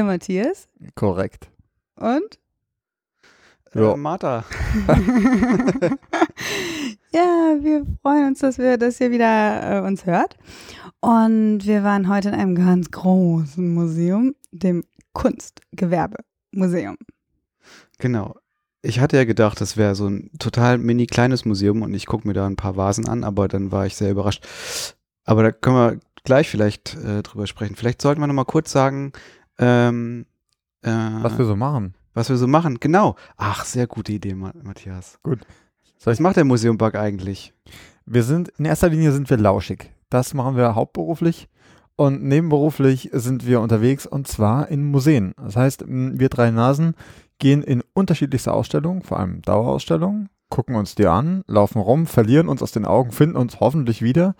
der Matthias Korrekt. und Ja. Äh, Martha. ja, wir freuen uns, dass wir das hier wieder äh, uns hört. Und wir waren heute in einem ganz großen Museum, dem Kunstgewerbemuseum. Genau. Ich hatte ja gedacht, das wäre so ein total mini kleines Museum und ich gucke mir da ein paar Vasen an, aber dann war ich sehr überrascht. Aber da können wir gleich vielleicht äh, drüber sprechen. Vielleicht sollten wir noch mal kurz sagen, ähm, äh, Was wir so machen. was wir so machen. Genau. Ach, sehr gute Idee, Ma Matthias. Gut. Was macht der Museumbug eigentlich? Wir sind, in erster Linie sind wir lauschig. Das machen wir hauptberuflich. Und nebenberuflich sind wir unterwegs und zwar in Museen. Das heißt, wir drei Nasen gehen in unterschiedlichste Ausstellungen, vor allem Dauerausstellungen, gucken uns die an, laufen rum, verlieren uns aus den Augen, finden uns hoffentlich wieder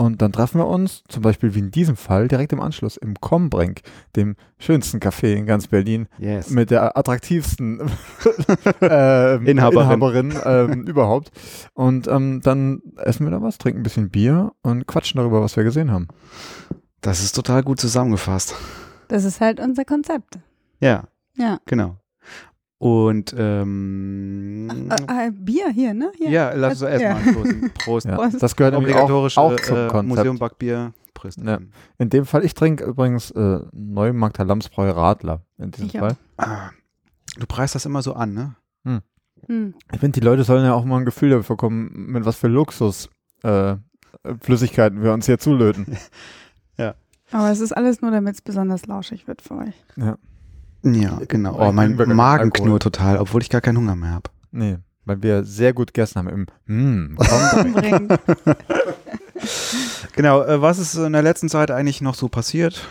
und dann treffen wir uns, zum Beispiel wie in diesem Fall, direkt im Anschluss im Kombrink, dem schönsten Café in ganz Berlin, Yes. mit der attraktivsten ähm, Inhaberin. Inhaberin ähm, überhaupt. Und ähm, dann essen wir da was, trinken ein bisschen Bier und quatschen darüber, was wir gesehen haben. Das ist total gut zusammengefasst. Das ist halt unser Konzept. Ja, Ja. genau. Und ähm, Äh, äh, Bier hier, ne? Hier. ja, lass uns Ja. erstmal anstoßen. Prost. Ja, Prost. das gehört nämlich auch, auch zum äh, Konzept. Museumbackbier. Prost. Ja. In dem Fall, ich trinke übrigens äh, Neumarkter Lamsbräu Radler in diesem Ich. Fall. Ah, du preist das immer so an, ne? Hm. Ich finde, die Leute sollen ja auch mal ein Gefühl dafür bekommen, mit was für Luxus äh, Flüssigkeiten wir uns hier zulöten. Aber es ist alles nur, damit es besonders lauschig wird für euch. ja. Ja, genau. Oh, mein Magen Alkohol. knurrt total, obwohl ich gar keinen Hunger mehr habe. Nee, weil wir sehr gut gegessen haben im mm. Genau, äh, was ist in der letzten Zeit eigentlich noch so passiert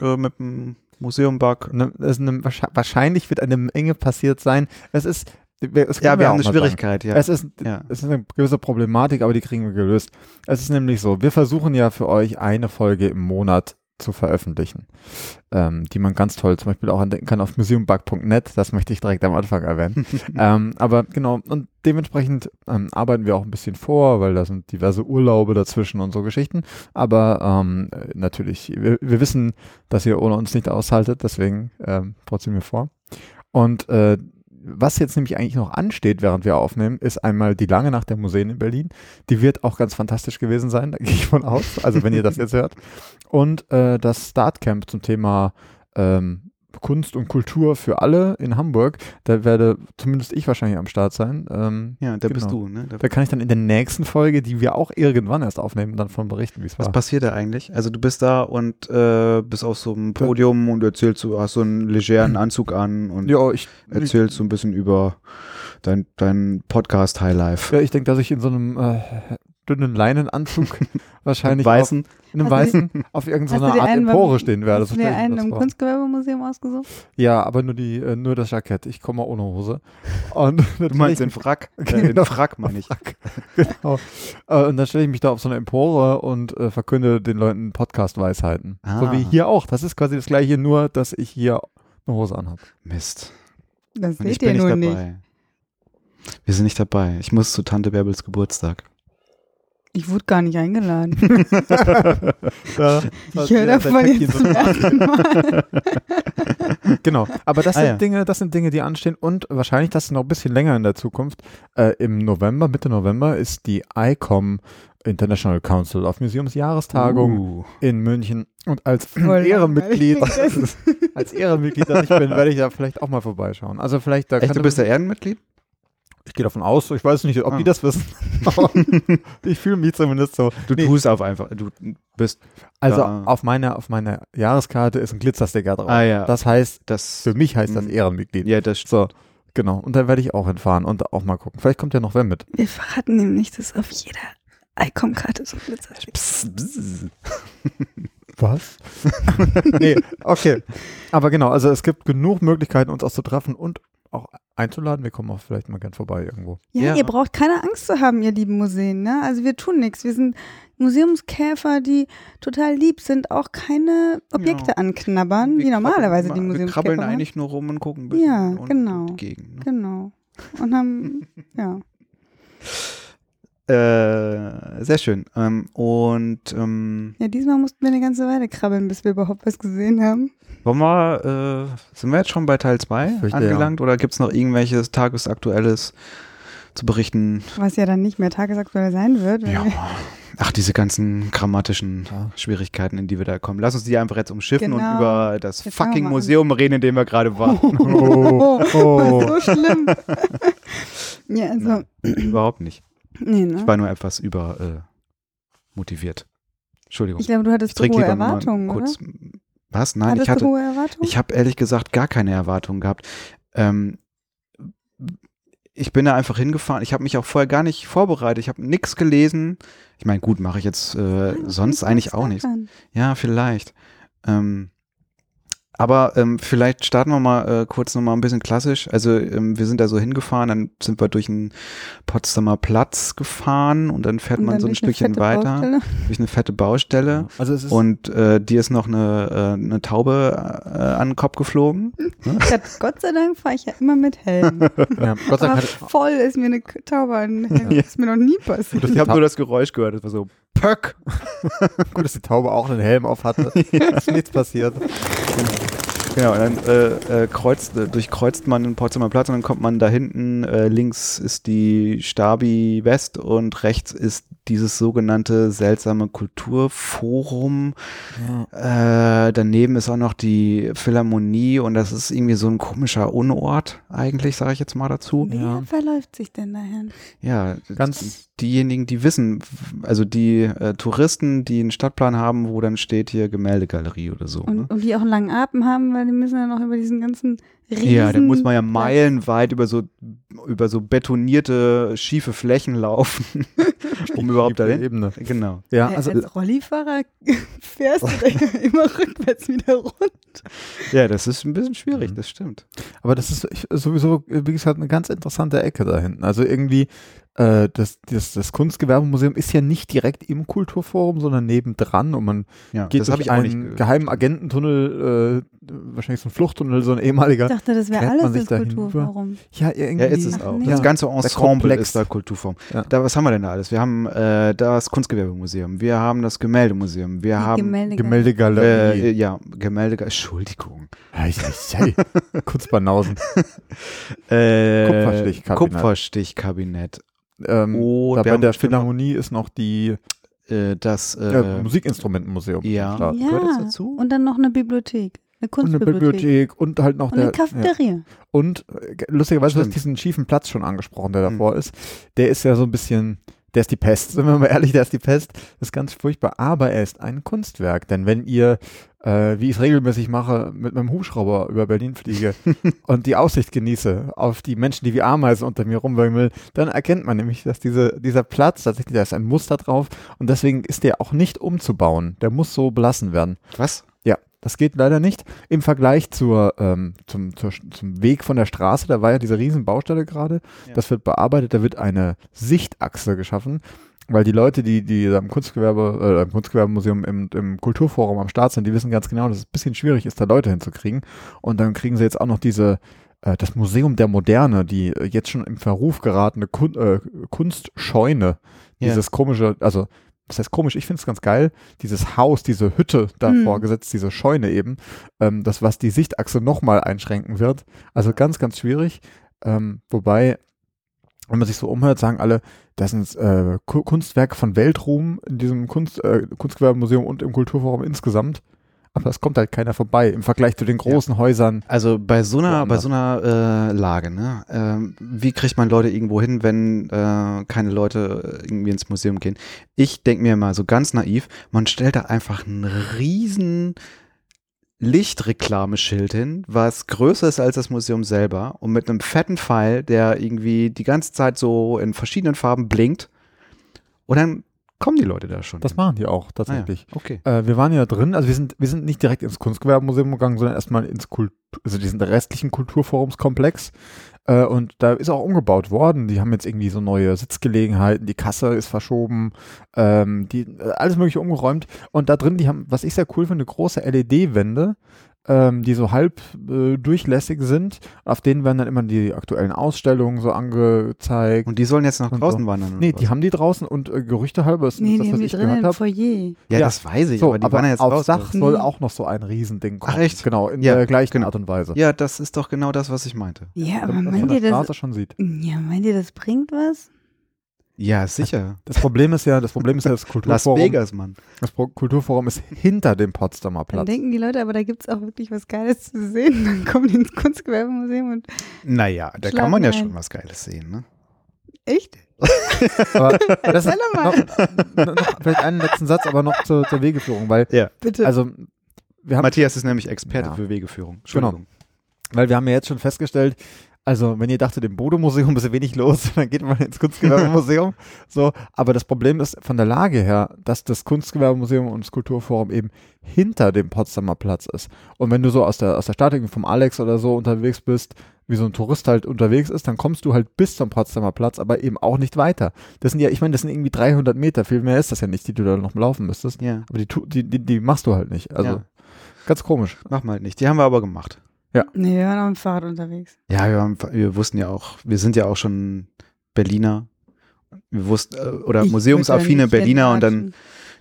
äh, mit dem Museumbug? Ne, es ist eine, wahrscheinlich- wird eine Menge passiert sein. Es ist, wir- es Ja, wir auch haben eine Schwierigkeit, Sagen. ja. Es ist, ja. es ist eine gewisse Problematik, aber die kriegen wir gelöst. Es ist nämlich so, wir versuchen ja für euch eine Folge im Monat zu veröffentlichen, ähm, die man ganz toll zum Beispiel auch entdecken kann auf museumbug.net. Das möchte ich direkt am Anfang erwähnen. ähm, aber genau, und dementsprechend ähm, arbeiten wir auch ein bisschen vor, weil da sind diverse Urlaube dazwischen und so Geschichten. Aber ähm, äh, natürlich, wir, wir wissen, dass ihr ohne uns nicht aushaltet, deswegen ähm, trotzdem wir vor. Und äh, was jetzt nämlich eigentlich noch ansteht, während wir aufnehmen, ist einmal die lange Nacht der Museen in Berlin. Die wird auch ganz fantastisch gewesen sein, da gehe ich von aus, also wenn ihr das jetzt hört. Und äh, das Startcamp zum Thema ähm, Kunst und Kultur für alle in Hamburg. Da werde zumindest ich wahrscheinlich am Start sein. Ähm, Ja, da bist Genau. du, ne? Da, da kann ich dann in der nächsten Folge, die wir auch irgendwann erst aufnehmen, dann von berichten, wie es was war. passiert da eigentlich? Also du bist da und äh, bist auf so einem Podium und erzählst so, hast so einen legeren Anzug an und Ja, ich, erzählst so ein bisschen über dein, dein Podcast Highlife. ja, ich denke, dass ich in so einem äh, dünnen Leinenanzug wahrscheinlich Weißen. Auf, in einem Hast du weißen auf irgendeiner Art einen beim- Empore stehen werde. Hast So du dir einen im. Kunstgewerbemuseum ausgesucht? Ja, aber nur die, äh, nur das Jackett. Ich komme ohne Hose. Und Du meinst den Frack? Äh, den Genau. Frack meine ich. genau. Äh, und dann stelle ich mich da auf so eine Empore und äh, verkünde den Leuten Podcast-Weisheiten. So Ah. wie hier auch. Das ist quasi das gleiche, nur dass ich hier eine Hose anhabe. Mist. Das Und ich seht bin ihr nicht nur nicht. Wir sind nicht dabei. Ich muss zu Tante Bärbels Geburtstag. Ich wurde gar nicht eingeladen. Ja, Ich höre davon jetzt zum ersten Mal. Genau, aber das Ah, sind ja. Dinge, das sind Dinge, die anstehen und wahrscheinlich das noch ein bisschen länger in der Zukunft. Äh, Im November, Mitte November ist die ICOM International Council of Museums Jahrestagung Uh. in München und als Voll Ehrenmitglied, als Ehrenmitglied, das ich bin, werde ich da vielleicht auch mal vorbeischauen. Also vielleicht da Echt, du bist der Ehrenmitglied? Gehe davon aus, ich weiß nicht, ob Ah. die das wissen. Ich fühle mich zumindest so. Du Nee. tust auf einfach. Du bist. Also Ja. auf meiner auf meiner Jahreskarte ist ein Glitzersticker drauf. Ah ja. Das heißt, das. für mich heißt das. Ehrenmitglied. Ja, das. So, genau. Und da werde ich auch hinfahren und auch mal gucken. Vielleicht kommt ja noch wer mit. Wir verraten nämlich, dass auf jeder ICOM-Karte so Glitzer steht. Psst, bzz. Was? nee, okay. Aber genau, also es gibt genug Möglichkeiten, uns auch zu treffen und auch einzuladen. Wir kommen auch vielleicht mal gern vorbei irgendwo. Ja, Ja. ihr braucht keine Angst zu haben, ihr lieben Museen. Ne? Also wir tun nichts. Wir sind Museumskäfer, die total lieb sind, auch keine Objekte Ja. anknabbern, wie Wir normalerweise die krabbeln- Wir Museumskäfer krabbeln machen. eigentlich nur rum und gucken ein bisschen Ja, und genau. die Gegend. Ne? Genau. Und haben, ja. Äh, sehr schön. Ähm, und ähm, Ja, diesmal mussten wir eine ganze Weile krabbeln, bis wir überhaupt was gesehen haben. Wollen wir, äh, sind wir jetzt schon bei Teil 2 Fürchte, angelangt oder gibt es noch irgendwelches Tagesaktuelles zu berichten? Was ja dann nicht mehr tagesaktuell sein wird. Ja. Ach, diese ganzen grammatischen Ja. Schwierigkeiten, in die wir da kommen. Lass uns die einfach jetzt umschiffen und Genau. über das Jetzt fucking. Museum reden, in dem wir gerade waren. Oh, oh. so schlimm. ja, also, Überhaupt nicht. nee, ne? Ich war nur etwas über äh, motiviert. Entschuldigung. Ich glaube, du hattest Ich hohe Erwartungen, oder? Was? Nein, hattest ich hatte. du hohe Erwartungen? Ich habe ehrlich gesagt gar keine Erwartungen gehabt. Ähm, ich bin da einfach hingefahren. Ich habe mich auch vorher gar nicht vorbereitet. Ich habe nichts gelesen. Ich meine, gut, mache ich jetzt äh, sonst eigentlich auch nichts. Ja, vielleicht. Ähm, aber ähm, vielleicht starten wir mal äh, kurz nochmal ein bisschen klassisch. Also ähm, wir sind da so hingefahren, dann sind wir durch den Potsdamer Platz gefahren und dann fährt Und man dann so ein Stückchen weiter Baustelle. durch eine fette Baustelle. Also es ist Und äh, dir ist noch eine, äh, eine Taube äh, an den Kopf geflogen. Ja, Gott sei Dank fahre ich ja immer mit Helm. ja, Gott sei Dank voll ist mir eine Taube an den Helm. Das ist mir noch nie passiert. Ich habe nur das Geräusch gehört. Das war so Pöck. gut, dass die Taube auch einen Helm auf hatte. Ist nichts passiert. Genau, und dann äh, äh, kreuzt, äh, durchkreuzt man den Potsdamer Platz und dann kommt man da hinten, äh, links ist die Stabi West und rechts ist dieses sogenannte seltsame Kulturforum. Äh, daneben ist auch noch die Philharmonie und das ist irgendwie so ein komischer Unort eigentlich, sage ich jetzt mal dazu. Wer Ja. verläuft sich denn dahin? Ja, Ganz- diejenigen, die wissen, also die äh, Touristen, die einen Stadtplan haben, wo dann steht hier Gemäldegalerie oder so. Und, ne? und die auch einen langen Atem haben, weil die müssen ja noch über diesen ganzen Riesen... Ja, da muss man ja meilenweit über so, über so betonierte, schiefe Flächen laufen, um überhaupt dahin. Ebene. Genau. Ja, also als Rollifahrer fährst du immer rückwärts wieder runter. Ja, das ist ein bisschen schwierig, Mhm. das stimmt. Aber das ist sowieso, wie gesagt, eine ganz interessante Ecke da hinten. Also irgendwie, das, das, das Kunstgewerbemuseum ist ja nicht direkt im Kulturforum, sondern nebendran und man Ja, geht durch ich einen ge- geheimen Agententunnel, äh, wahrscheinlich so ein Fluchttunnel, so ein ehemaliger. Ich dachte, das wäre alles das? Kulturforum. Ja, irgendwie. Ja, ist es Ach, auch. nee. Das ganze Ensemble Komplex. ist da Kulturform. Ja. Da, was haben wir denn da alles? Wir haben äh, das Kunstgewerbemuseum, wir haben das Gemäldemuseum, wir Die haben Gemälde. Gemäldegalerie. äh, ja, Gemälde, Entschuldigung. Ei, ei. Kurzbanausen. Äh, Kupferstichkabinett. Kupferstichkabinett. Ähm, Oh, da bei der Philharmonie ist noch die äh, das äh, äh, Musikinstrumentenmuseum. ja. Ja, dazu? und dann noch eine Bibliothek. Eine Und eine Kunstbibliothek. Bibliothek und halt noch Und eine der. Ja. Cafeteria. Und äh, lustigerweise, du hast Stimmt. diesen schiefen Platz schon angesprochen, der Hm. davor ist. Der ist ja so ein bisschen, der ist die Pest. Sind wir mal ehrlich, der ist die Pest. Das ist ganz furchtbar. Aber er ist ein Kunstwerk. Denn wenn ihr, äh, wie ich es regelmäßig mache, mit meinem Hubschrauber über Berlin fliege und die Aussicht genieße auf die Menschen, die wie Ameisen unter mir rumwimmeln, dann erkennt man nämlich, dass diese, dieser Platz, tatsächlich, da ist ein Muster drauf und deswegen ist der auch nicht umzubauen. Der muss so belassen werden. Was? Ja, das geht leider nicht. Im Vergleich zur, ähm, zum, zur, zum Weg von der Straße, da war ja diese riesen Baustelle gerade. Ja. Das wird bearbeitet, da wird eine Sichtachse geschaffen, weil die Leute, die, die da im Kunstgewerbe, äh, im Kunstgewerbemuseum im, im Kulturforum am Start sind, die wissen ganz genau, dass es ein bisschen schwierig ist, da Leute hinzukriegen. Und dann kriegen sie jetzt auch noch diese äh, das Museum der Moderne, die äh, jetzt schon im Verruf geratene Kun äh, Kunstscheune, Ja. dieses komische, also das heißt komisch, ich finde es ganz geil, dieses Haus, diese Hütte davor Mhm. gesetzt, diese Scheune eben, ähm, das, was die Sichtachse nochmal einschränken wird. Also ganz, ganz schwierig. Ähm, wobei, wenn man sich so umhört, sagen alle, das sind äh, Ku- Kunstwerke von Weltruhm in diesem Kunst, äh, Kunstgewerbemuseum und im Kulturforum insgesamt. Aber es kommt halt keiner vorbei im Vergleich zu den großen Häusern. Also bei so einer, bei so einer äh, Lage, ne? Ähm, wie kriegt man Leute irgendwo hin, wenn äh, keine Leute irgendwie ins Museum gehen? Ich denke mir mal so ganz naiv, man stellt da einfach ein riesen Lichtreklameschild hin, was größer ist als das Museum selber und mit einem fetten Pfeil, der irgendwie die ganze Zeit so in verschiedenen Farben blinkt. Und dann kommen die Leute da schon. Das machen die auch tatsächlich. okay. Äh, wir waren ja drin, also wir sind, wir sind nicht direkt ins Kunstgewerbemuseum gegangen, sondern erstmal ins Kult, also diesen restlichen Kulturforumskomplex. Äh, und da ist auch umgebaut worden. Die haben jetzt irgendwie so neue Sitzgelegenheiten, die Kasse ist verschoben, ähm, die, äh, alles mögliche umgeräumt. Und da drin, die haben, was ich sehr cool finde, große LED-Wände, ähm, die so halb äh, durchlässig sind. Auf denen werden dann immer die aktuellen Ausstellungen so angezeigt. Und die sollen jetzt nach draußen so. wandern? oder nee, was? die haben die draußen und äh, Gerüchte halber ist Nee, das, die was haben die ich drin gehört im habe. Foyer. Ja, Ja. das weiß ich, So, aber die waren ja jetzt auf raus. Sach Mhm. soll auch noch so ein Riesending kommen. Ach, echt? Genau, in Ja, der gleichen genau. Art und Weise. Ja, das ist doch genau das, was ich meinte. Ja, aber meint ihr das? Straße schon sieht. Ja, meint ihr, das bringt was? Ja, sicher. Das Problem ist ja, das Problem ist ja, das Las Kulturforum, Vegas, Mann. das Kulturforum ist hinter dem Potsdamer Dann Platz. denken die Leute, aber da gibt es auch wirklich was Geiles zu sehen. Dann kommen die ins Kunstgewerbemuseum und Naja, da kann man ja ein. schon was Geiles sehen, ne? echt? Aber das mal. noch, noch, vielleicht einen letzten Satz, aber noch zur, zur Wegeführung, weil Bitte. also wir haben Matthias ist nämlich Experte Ja. für Wegeführung. Entschuldigung. Weil wir haben ja jetzt schon festgestellt, also wenn ihr dachtet, im Bodo-Museum ist wenig los, dann geht man ins Kunstgewerbemuseum. so, aber das Problem ist von der Lage her, dass das Kunstgewerbemuseum und das Kulturforum eben hinter dem Potsdamer Platz ist. Und wenn du so aus der, aus der Stadt irgendwie vom Alex oder so unterwegs bist, wie so ein Tourist halt unterwegs ist, dann kommst du halt bis zum Potsdamer Platz, aber eben auch nicht weiter. Das sind ja, ich meine, das sind irgendwie 300 Meter, viel mehr ist das ja nicht, die du da noch laufen müsstest. Ja, Aber die, die, die, die machst du halt nicht. Also Ja. ganz komisch. machen wir halt nicht. Die haben wir aber gemacht. Nee, wir waren auf dem Fahrrad unterwegs. Ja, wir, haben, wir wussten ja auch, wir sind ja auch schon Berliner. Wir wussten, äh, oder Ich museumsaffine ja Berliner und dann,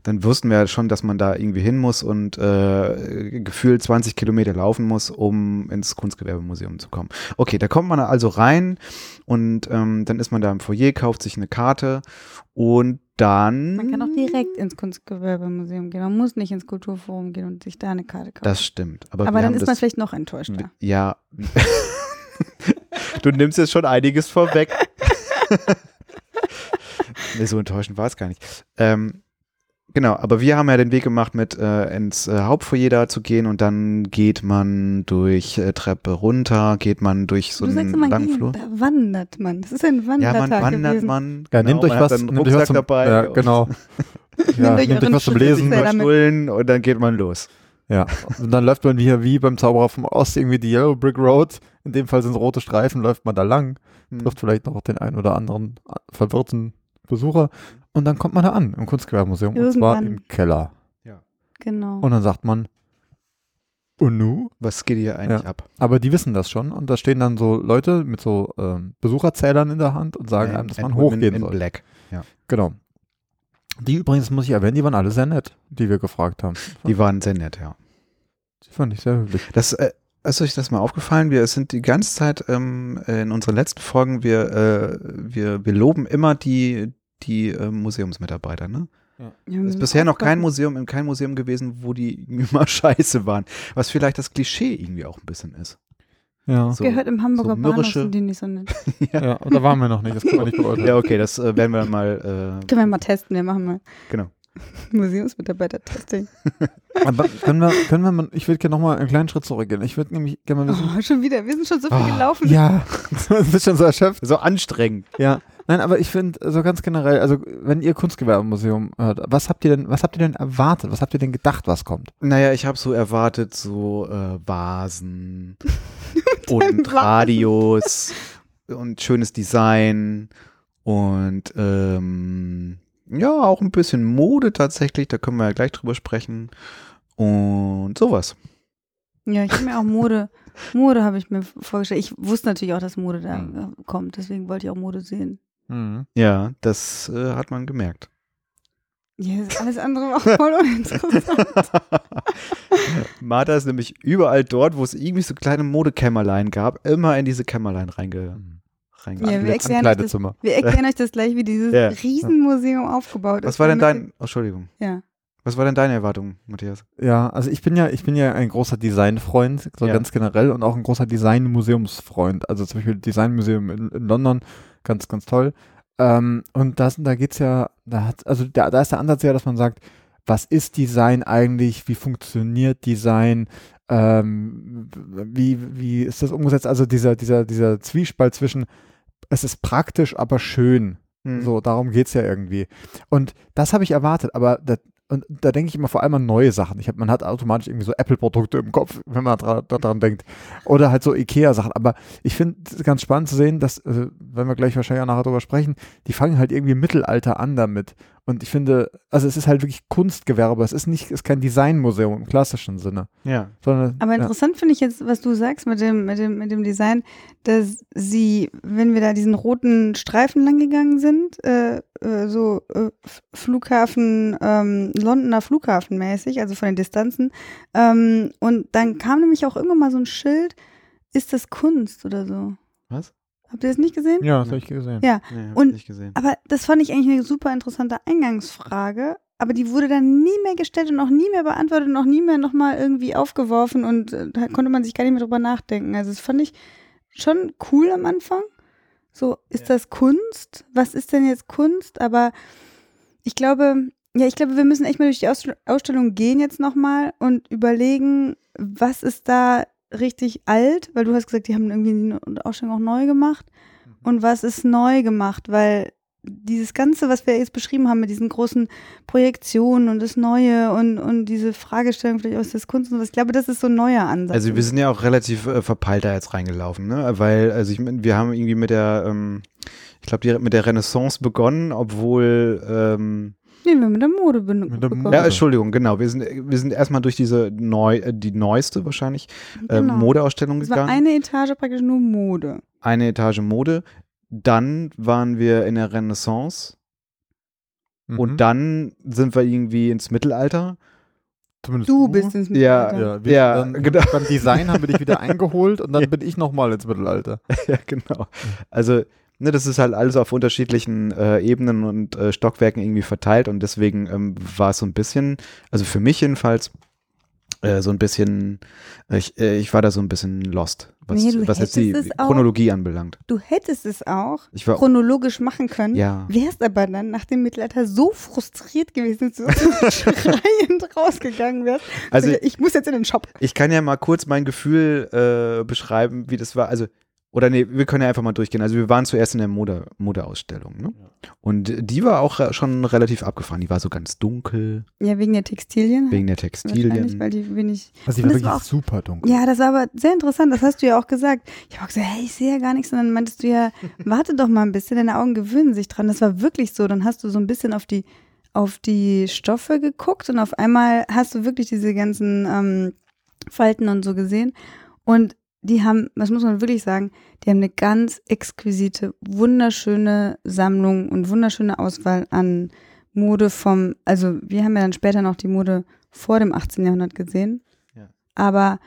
dann wussten wir schon, dass man da irgendwie hin muss und äh, gefühlt 20 Kilometer laufen muss, um ins Kunstgewerbemuseum zu kommen. Okay, da kommt man also rein und ähm, dann ist man da im Foyer, kauft sich eine Karte und dann. Man kann auch direkt ins Kunstgewerbemuseum gehen. Man muss nicht ins Kulturforum gehen und sich da eine Karte kaufen. Das stimmt. Aber, aber dann ist man vielleicht noch enttäuschter. Ja. du nimmst jetzt schon einiges vorweg. nee, so enttäuschend war es gar nicht. Ähm, genau, aber wir haben ja den Weg gemacht, mit äh, ins äh, Hauptfoyer da zu gehen und dann geht man durch äh, Treppe runter, geht man durch so du sagst einen immer, langen gehen, Flur. da wandert man. Das ist ein Ja, Wandertag man wandert, gewesen. man. Ja, genau, nehmt euch was, nehmt euch was Rucksack zum, dabei. Ja, genau. ja, euch nehmt euch was zum Lesen. Stullen und dann geht man los. Ja, und dann läuft man hier wie beim Zauberer vom Ost irgendwie die Yellow Brick Road. In dem Fall sind es rote Streifen, läuft man da lang, Hm. trifft vielleicht noch den einen oder anderen äh, verwirrten Besucher und dann kommt man da an im Kunstgewerbemuseum und zwar im Keller. Genau. Und dann sagt man, und nu? Was geht hier eigentlich ab? Aber die wissen das schon und da stehen dann so Leute mit so ähm, Besucherzählern in der Hand und sagen einem, dass man hochgehen in soll. Black. Genau. Die übrigens, muss ich erwähnen, die waren alle sehr nett, die wir gefragt haben. Die waren sehr nett, ja. Die fand ich sehr höflich. Das, äh, ist euch das mal aufgefallen? Wir sind die ganze Zeit ähm, in unseren letzten Folgen, wir, äh, wir, wir loben immer die, die äh, Museumsmitarbeiter, ne? Ja, Es wir ist bisher noch kein. Museum, in kein Museum gewesen, wo die immer scheiße waren. Was vielleicht das Klischee irgendwie auch ein bisschen ist. Ja. So, Gehört im Hamburger so Bahnhof sind die nicht so nett. ja, und da waren wir noch nicht, das können wir nicht beurteilen. Ja, okay, das äh, werden wir mal. Äh, Können wir mal testen, wir machen mal Genau. Museumsmitarbeiter-Testing. Aber können wir, können wir mal, ich würde gerne nochmal einen kleinen Schritt zurückgehen. Ich würde nämlich gerne mal wissen. Oh, schon wieder, wir sind schon so viel Ah, gelaufen. Ja, du bist schon so erschöpft. so anstrengend. Ja. Nein, aber ich finde so ganz generell, also wenn ihr Kunstgewerbemuseum hört, was habt ihr denn, was habt ihr denn erwartet? Was habt ihr denn gedacht, was kommt? Naja, ich habe so erwartet, so äh, Vasen und. Radios und schönes Design und ähm, ja, auch ein bisschen Mode tatsächlich, da können wir ja gleich drüber sprechen und sowas. Ja, ich habe mir auch Mode, Mode habe ich mir vorgestellt. Ich wusste natürlich auch, dass Mode da Mhm. kommt, deswegen wollte ich auch Mode sehen. Ja, das äh, hat man gemerkt. Ja, das alles andere war auch voll uninteressant. Martha ist nämlich überall dort, wo es irgendwie so kleine Modekämmerlein gab, immer in diese Kämmerlein reinge, reinge Ja, wir erklären euch das, wir erklären euch das gleich, wie dieses Ja. Riesenmuseum aufgebaut ist. Was war denn dein, oh, Entschuldigung, Ja. Was war denn deine Erwartung, Matthias? Ja, also ich bin ja, ich bin ja ein großer Designfreund, so Ja. ganz generell und auch ein großer Designmuseumsfreund. Also zum Beispiel Designmuseum in, in London, ganz, ganz toll. Ähm, und das, da geht's ja, da hat, also da, da ist der Ansatz ja, dass man sagt, was ist Design eigentlich? Wie funktioniert Design? Ähm, wie, wie ist das umgesetzt? Also dieser, dieser, dieser Zwiespalt zwischen, es ist praktisch, aber schön. Hm. So, darum geht's ja irgendwie. Und das habe ich erwartet, aber da, und da denke ich immer vor allem an neue Sachen. Ich hab, man hat automatisch irgendwie so Apple-Produkte im Kopf, wenn man dra daran denkt. Oder halt so Ikea-Sachen. Aber ich finde es ganz spannend zu sehen, dass, äh, wenn wir gleich wahrscheinlich auch nachher drüber sprechen, die fangen halt irgendwie im Mittelalter an damit. Und ich finde, also es ist halt wirklich Kunstgewerbe. Es ist nicht, es ist kein Designmuseum im klassischen Sinne. Ja. Sondern, Aber ja. interessant finde ich jetzt, was du sagst mit dem, mit dem, mit dem Design, dass sie, wenn wir da diesen roten Streifen lang gegangen sind, äh, äh, so äh, Flughafen, ähm, Londoner Flughafen mäßig, also von den Distanzen, ähm, und dann kam nämlich auch irgendwann mal so ein Schild, ist das Kunst oder so? Was? Habt ihr das nicht gesehen? Ja, das habe ich gesehen. Ja. Nee, Und- ich nicht gesehen. Aber das fand ich eigentlich eine super interessante Eingangsfrage. Aber die wurde dann nie mehr gestellt und auch nie mehr beantwortet und auch nie mehr nochmal irgendwie aufgeworfen und äh, da konnte man sich gar nicht mehr drüber nachdenken. Also das fand ich schon cool am Anfang. So, ist das Kunst? Was ist denn jetzt Kunst? Aber ich glaube, ja, ich glaube, wir müssen echt mal durch die Ausst- Ausstellung gehen jetzt nochmal und überlegen, was ist da richtig alt, weil du hast gesagt, die haben irgendwie die Ausstellung auch neu gemacht. Und was ist neu gemacht? Weil dieses Ganze, was wir jetzt beschrieben haben mit diesen großen Projektionen und das Neue und, und diese Fragestellung vielleicht aus das Kunst und was, ich glaube, das ist so ein neuer Ansatz. Also wir sind ja auch relativ äh, verpeilt da jetzt reingelaufen, ne? Weil, also ich wir haben irgendwie mit der, ähm, ich glaube, mit der Renaissance begonnen, obwohl ähm, nee, wir haben mit der Mode ben- Mit der begonnen. Mode. ja, Entschuldigung, genau. Wir sind, wir sind erstmal durch diese neu, äh, die neueste wahrscheinlich ähm, Genau. Modeausstellung Es war gegangen. eine Etage praktisch nur Mode. eine Etage Mode. Dann waren wir in der Renaissance Mhm. und dann sind wir irgendwie ins Mittelalter. Zumindest Du bist ins Ja, Mittelalter. Ja, wir, Ja, dann, genau. beim Design haben wir dich wieder eingeholt und dann Ja. bin ich nochmal ins Mittelalter. ja, genau. Also, ne, das ist halt alles auf unterschiedlichen äh, Ebenen und äh, Stockwerken irgendwie verteilt und deswegen ähm, war es so ein bisschen, also für mich jedenfalls, äh, so ein bisschen, äh, ich, äh, ich war da so ein bisschen lost, was, Nee, was jetzt die auch- Chronologie anbelangt. Du hättest es auch Ich war, chronologisch machen können. ja, Wärst aber dann nach dem Mittelalter so frustriert gewesen, dass du so schreiend rausgegangen wärst. also ich muss jetzt in den Shop. ich kann ja mal kurz mein Gefühl äh, beschreiben, wie das war. Also, oder nee, wir können ja einfach mal durchgehen. Also wir waren zuerst in der Mode, Modeausstellung, ne? Und die war auch äh, schon relativ abgefahren. Die war so ganz dunkel, Ja, wegen der Textilien. wegen der Textilien. weil die wenig. Also die war es war wirklich super dunkel. Ja, das war aber sehr interessant. Das hast du ja auch gesagt. Ich habe auch gesagt, hey, ich sehe ja gar nichts. Und dann meintest du ja, warte doch mal ein bisschen, deine Augen gewöhnen sich dran. Das war wirklich so. Dann hast du so ein bisschen auf die, auf die Stoffe geguckt und auf einmal hast du wirklich diese ganzen ähm, Falten und so gesehen. Und die haben, das muss man wirklich sagen, die haben eine ganz exquisite, wunderschöne Sammlung und wunderschöne Auswahl an Mode vom, also wir haben ja dann später noch die Mode vor dem 18. Jahrhundert gesehen. Ja. Aber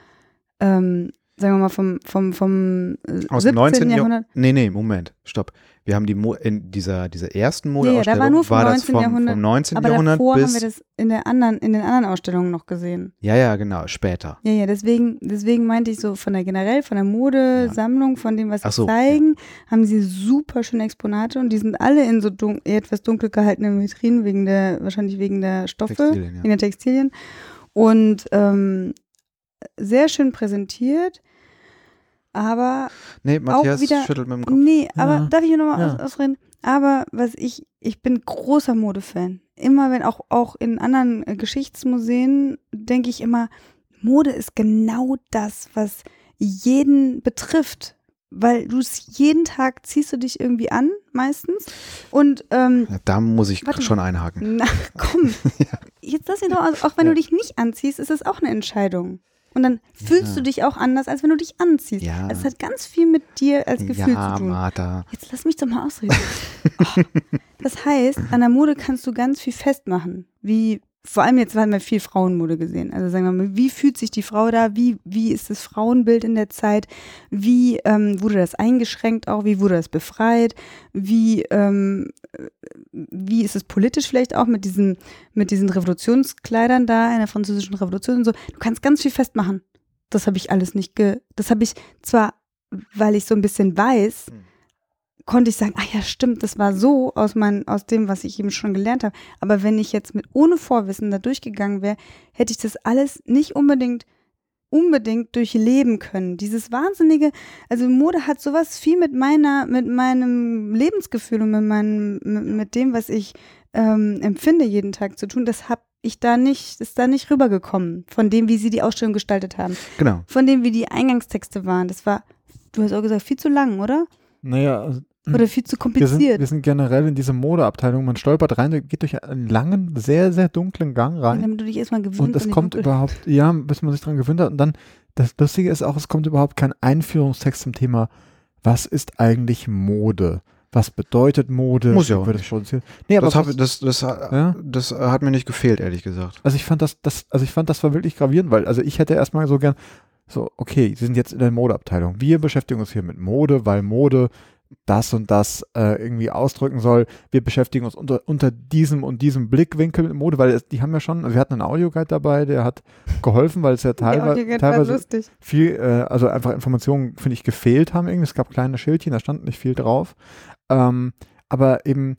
ähm, sagen wir mal vom, vom, vom äh, Aus 17. dem 19. Jahrhundert. Nee, nee, Moment, stopp. Wir haben die Mo in dieser, dieser ersten ja, Modeausstellung, da war nur vom das 19. vom, Jahrhundert, vom 19. Aber Jahrhundert davor bis, haben wir das in, der anderen, in den anderen Ausstellungen noch gesehen. ja, ja, genau, später. Ja, ja, deswegen, deswegen meinte ich so von der generell, von der Modesammlung, von dem, was sie so, zeigen, haben sie super schöne Exponate und die sind alle in so dun etwas dunkel gehaltenen Vitrinen, wegen der, wahrscheinlich wegen der Stoffe, Textilien, ja. wegen der Textilien. Und ähm, sehr schön präsentiert, aber Nee, Matthias wieder- schüttelt mit dem Kopf. Nee, aber Ja. darf ich nochmal Ja. aus, ausreden? Aber was ich, ich bin großer Modefan. Immer wenn, auch, auch in anderen äh, Geschichtsmuseen, denke ich immer, Mode ist genau das, was jeden betrifft. Weil du es jeden Tag ziehst du dich irgendwie an, meistens. Und ähm, Ja, da muss ich Warte schon einhaken. na, komm. Jetzt lass ihn doch, aus. auch wenn Ja. du dich nicht anziehst, ist es auch eine Entscheidung. Und dann fühlst Ja. du dich auch anders, als wenn du dich anziehst. Ja. Es hat ganz viel mit dir als Gefühl ja, zu tun. Martha. Jetzt lass mich doch mal ausreden. oh. Das heißt, an der Mode kannst du ganz viel festmachen. Wie, vor allem jetzt haben wir viel Frauenmode gesehen. Also sagen wir mal, wie fühlt sich die Frau da? Wie, wie ist das Frauenbild in der Zeit? Wie ähm, wurde das eingeschränkt auch? Wie wurde das befreit? Wie, ähm, äh, wie ist es politisch vielleicht auch mit diesen, mit diesen Revolutionskleidern da in der französischen Revolution und so? Du kannst ganz viel festmachen. Das habe ich alles nicht ge, das habe ich zwar, weil ich so ein bisschen weiß, Hm. konnte ich sagen, ah ja, stimmt, das war so aus, mein, aus dem, was ich eben schon gelernt habe. Aber wenn ich jetzt mit ohne Vorwissen da durchgegangen wäre, hätte ich das alles nicht unbedingt unbedingt durchleben können. Dieses wahnsinnige, also Mode hat sowas viel mit meiner, mit meinem Lebensgefühl und mit meinem, mit, mit dem, was ich ähm, empfinde jeden Tag zu tun. Das habe ich da nicht, ist da nicht rübergekommen von dem, wie sie die Ausstellung gestaltet haben, Genau. von dem, wie die Eingangstexte waren. Das war, du hast auch gesagt, viel zu lang, oder? Naja, also Oder viel zu Wir sind, kompliziert. wir sind generell in diese Modeabteilung. Man stolpert rein, geht durch einen langen, sehr, sehr dunklen Gang Ja, rein. damit du dich erstmal gewöhnst. Und es kommt Dunkel- überhaupt, ja, bis man sich dran gewöhnt hat. Und dann, das Lustige ist auch, es kommt überhaupt kein Einführungstext zum Thema, was ist eigentlich Mode? Was bedeutet Mode? Muss ja auch nicht. produziert? Nee, aber Das, was- hab, das, das, Ja? das hat mir nicht gefehlt, ehrlich gesagt. Also ich fand das, das, also ich fand das war wirklich gravierend, weil, also ich hätte erstmal so gern, so, okay, Sie sind jetzt in der Modeabteilung. Wir beschäftigen uns hier mit Mode, weil Mode das und das äh, irgendwie ausdrücken soll. Wir beschäftigen uns unter, unter diesem und diesem Blickwinkel mit Mode, weil es, die haben ja schon, also wir hatten einen Audioguide dabei, der hat geholfen, weil es ja teilweise, teilweise lustig. viel, äh, also einfach Informationen, finde ich, gefehlt haben irgendwie. Es gab kleine Schildchen, da stand nicht viel drauf. Ähm, aber eben,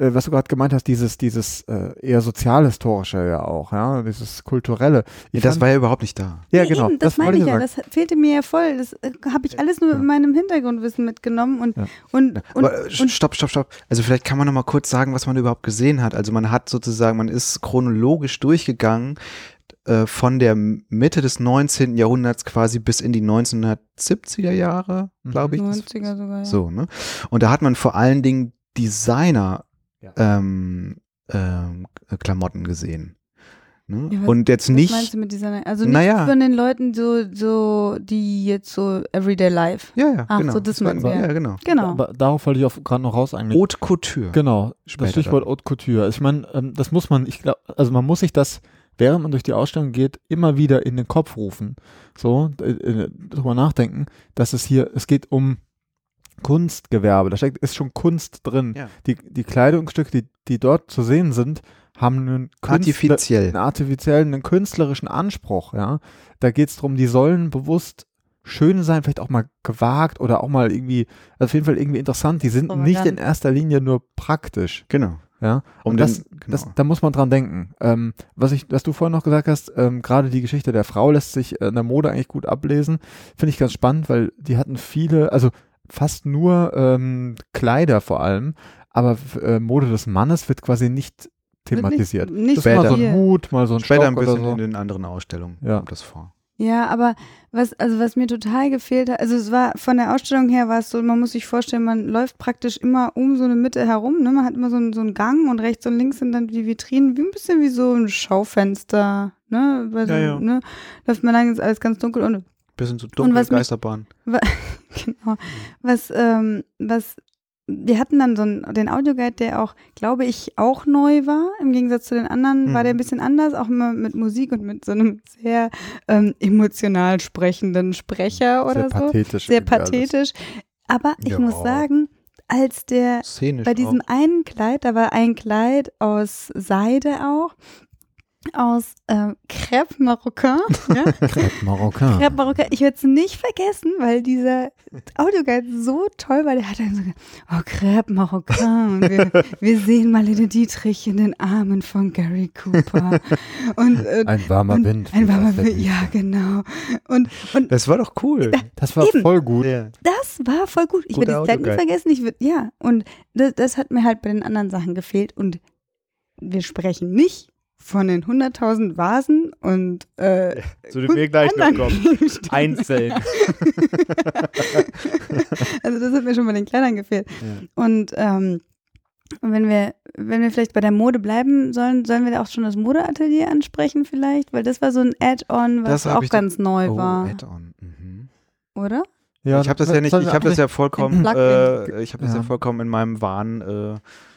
äh, was du gerade gemeint hast, dieses, dieses äh, eher sozialhistorische ja auch, ja, dieses kulturelle. Ich das fand- war ja überhaupt nicht da. ja, Nee, genau. Eben, das, wollte meine ich ja, sagen. das fehlte mir ja voll. Das äh, habe ich alles nur Ja. in meinem Hintergrundwissen mitgenommen und, Ja. und, und, Aber äh, und stopp, stopp, stopp. Also vielleicht kann man noch mal kurz sagen, was man überhaupt gesehen hat. Also man hat sozusagen, man ist chronologisch durchgegangen äh, von der Mitte des 19. Jahrhunderts quasi bis in die 1970er Jahre, Mhm. glaube ich. Das- 90er sogar. Ja. So, ne? Und da hat man vor allen Dingen Designer Ja. ähm, ähm, Klamotten gesehen. Ne? Ja, was- Und jetzt Was nicht. meinst du mit Designer? Also nicht Naja. von den Leuten, so, so, die jetzt so Everyday Life. Ja, ja, Ach genau. so, das meinst du, ja. genau. Genau. Aber darauf wollte ich auch gerade noch raus eigentlich. Haute Couture. Genau, Später das Stichwort dann. Haute Couture. Ich meine, ähm, das muss man, ich glaube, also man muss sich das, während man durch die Ausstellung geht, immer wieder in den Kopf rufen. So, äh, äh, drüber nachdenken, dass es hier, es geht um Kunstgewerbe. Da steckt, ist schon Kunst drin. Ja. Die, die Kleidungsstücke, die, die dort zu sehen sind, haben einen, Künstler, Artifiziell. einen artifiziellen, einen künstlerischen Anspruch. Ja, da geht es darum, die sollen bewusst schön sein, vielleicht auch mal gewagt oder auch mal irgendwie, also auf jeden Fall irgendwie interessant. Die sind nicht in erster Linie nur praktisch. Genau. Ja, Um und das, den- genau. das, da muss man dran denken. Ähm, was ich, was du vorhin noch gesagt hast, ähm, gerade die Geschichte der Frau lässt sich äh, in der Mode eigentlich gut ablesen. Finde ich ganz spannend, weil die hatten viele, also fast nur ähm, Kleider vor allem, aber äh, Mode des Mannes wird quasi nicht thematisiert. Nicht, nicht Das ist mal so ein Hut, mal so ein Später ein Stock oder bisschen so. in den anderen Ausstellungen Ja. kommt das vor. Ja, aber was, also was mir total gefehlt hat, also es war von der Ausstellung her war es so, man muss sich vorstellen, man läuft praktisch immer um so eine Mitte herum, ne? Man hat immer so einen, so einen Gang und rechts und links sind dann die Vitrinen, wie ein bisschen wie so ein Schaufenster, ne? Bei so, Ja, ja. ne? Läuft man lang, ist alles ganz dunkel und Bisschen so dunkle was mich- Geisterbahn. genau. Was, ähm, was, wir hatten dann so einen, den Audioguide, der auch, glaube ich, auch neu war. Im Gegensatz zu den anderen war der ein Mhm. bisschen anders, auch immer mit Musik und mit so einem sehr ähm, emotional sprechenden Sprecher oder Sehr so. pathetisch. Sehr irgendwie alles. pathetisch. Aber ich Ja. muss sagen, als der Szenisch bei diesem einen Kleid, da war ein Kleid aus Seide auch, aus ähm, Crêpe Marocain, ja? Crêpe Marocain. Crêpe Marocain. Ich werde es nicht vergessen, weil dieser Audioguide so toll war. Der hat dann so gesagt, oh, Crêpe Marocain. Und wir, wir sehen Marlene Dietrich in den Armen von Gary Cooper. Und, äh, Ein warmer und Wind. Ein warmer Wind, ja, genau. Und, und Das war doch cool. Das war Eben. voll gut. Das war voll gut. Ich werde das Kleid nicht vergessen. Ich würd, ja, und das, das hat mir halt bei den anderen Sachen gefehlt. Und wir sprechen nicht von den 100.000 Vasen und äh, Zu dem wir gleich noch kommen. Einzeln. also das hat mir schon bei den Kleidern gefehlt. Und ähm, wenn wir, wenn wir vielleicht bei der Mode bleiben sollen, sollen wir da auch schon das Modeatelier ansprechen vielleicht? Weil das war so ein Add-on, was auch ganz neu Oh, war, Add-on. Mhm. oder? ich habe das ja nicht, ich habe das ja vollkommen, äh, ich habe das ja. Ja. vollkommen in meinem Wahn äh,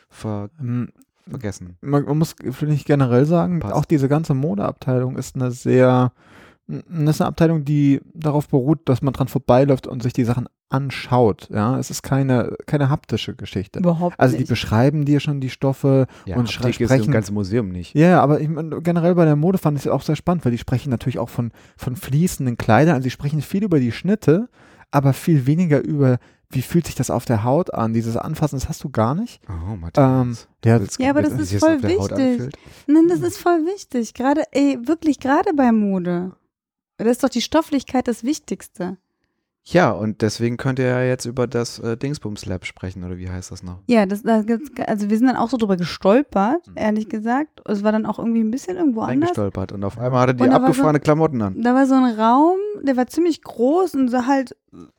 ver Ähm, vergessen. man, man muss, finde ich, generell sagen, Passt. auch diese ganze Modeabteilung ist eine sehr, das ist eine Abteilung, die darauf beruht, dass man dran vorbeiläuft und sich die Sachen anschaut. Ja, es ist keine, keine haptische Geschichte. Überhaupt Also die nicht. beschreiben dir schon die Stoffe. Ja, Und Haptik ist sprechen- im ganzen Museum nicht. Ja, aber ich mein, generell bei der Mode fand ich es auch sehr spannend, weil die sprechen natürlich auch von, von fließenden Kleidern. Also die sprechen viel über die Schnitte, aber viel weniger über, wie fühlt sich das auf der Haut an. Dieses Anfassen, das hast du gar nicht. Oh, Ähm, Matthias. ja, Willst- Ja, aber das ist voll wichtig. Nein, das ist voll wichtig. Gerade, ey, wirklich gerade bei Mode. Da ist doch die Stofflichkeit das Wichtigste. Ja, und deswegen könnt ihr ja jetzt über das äh, Dingsbums Lab sprechen, oder wie heißt das noch? Ja, das, da gibt's, also wir sind dann auch so drüber gestolpert, Mhm. ehrlich gesagt. Es war dann auch irgendwie ein bisschen irgendwo anders. Reingestolpert. Und auf einmal hatte die war so- abgefahrene Klamotten an. Da war so ein Raum, der war ziemlich groß und sah halt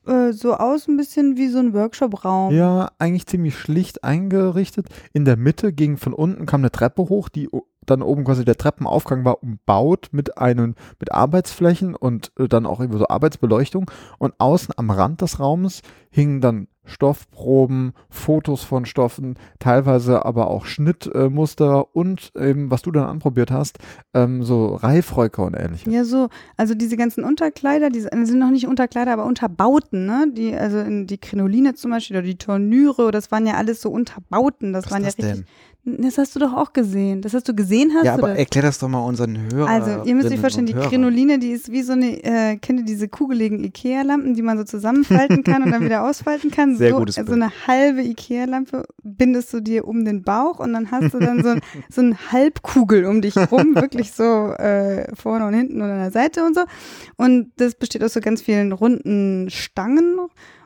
äh, so aus ein bisschen wie so ein Workshop-Raum. Ja, eigentlich ziemlich schlicht eingerichtet. In der Mitte ging von unten kam eine Treppe hoch, die dann oben quasi der Treppenaufgang war umbaut mit einem mit Arbeitsflächen und äh, dann auch über so Arbeitsbeleuchtung und außen am Rand des Raumes hingen dann Stoffproben, Fotos von Stoffen, teilweise aber auch Schnittmuster und eben, was du dann anprobiert hast, ähm, so Reifröcke und ähnliches. Ja, so, also diese ganzen Unterkleider, die sind noch nicht Unterkleider, aber Unterbauten, ne? Die, also in die Krinoline zum Beispiel oder die Tornüre, das waren ja alles so Unterbauten. Das Was waren ja richtig. Das hast du doch auch gesehen. Das hast du gesehen hast Ja, aber oder? erklär das doch mal unseren Hörern. Also, ihr müsst euch vorstellen, die Krinoline, die ist wie so eine, äh, kennt ihr diese kugeligen Ikea-Lampen, die man so zusammenfalten kann und dann wieder ausfalten kann? Sehr so, gutes so Bild. eine halbe Ikea-Lampe bindest du dir um den Bauch und dann hast du dann so, so eine Halbkugel um dich rum, wirklich so äh, vorne und hinten und an der Seite und so. Und das besteht aus so ganz vielen runden Stangen.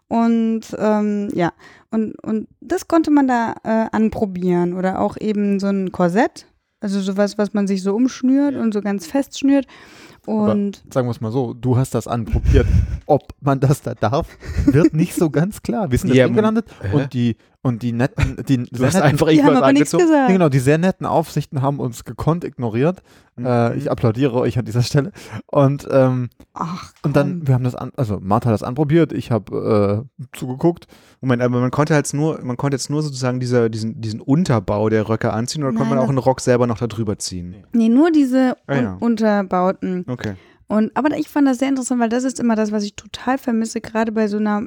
Und ähm, ja, und, und das konnte man da äh, anprobieren. Oder auch eben so ein Korsett. Also sowas, was man sich so umschnürt und so ganz fest schnürt. Und sagen wir es mal so, du hast das anprobiert. Ob man das da darf, wird nicht so ganz klar. Wir sind Ja, gelandet und die, und die netten, die Du sehr hast netten, einfach die haben aber nichts gesagt. Nee, genau, die sehr netten Aufsichten haben uns gekonnt ignoriert. Mhm. Äh, ich applaudiere euch an dieser Stelle. Und, ähm, Ach, und dann, wir haben das an, also Martha hat das anprobiert, ich habe äh, zugeguckt. Moment, aber man konnte halt nur, man konnte jetzt nur sozusagen dieser, diesen, diesen Unterbau der Röcke anziehen oder konnte Nein, man auch einen Rock selber noch da drüber ziehen? nee, nur diese Ah, Un ja. Unterbauten. Okay. Und aber ich fand das sehr interessant, weil das ist immer das, was ich total vermisse, gerade bei so einer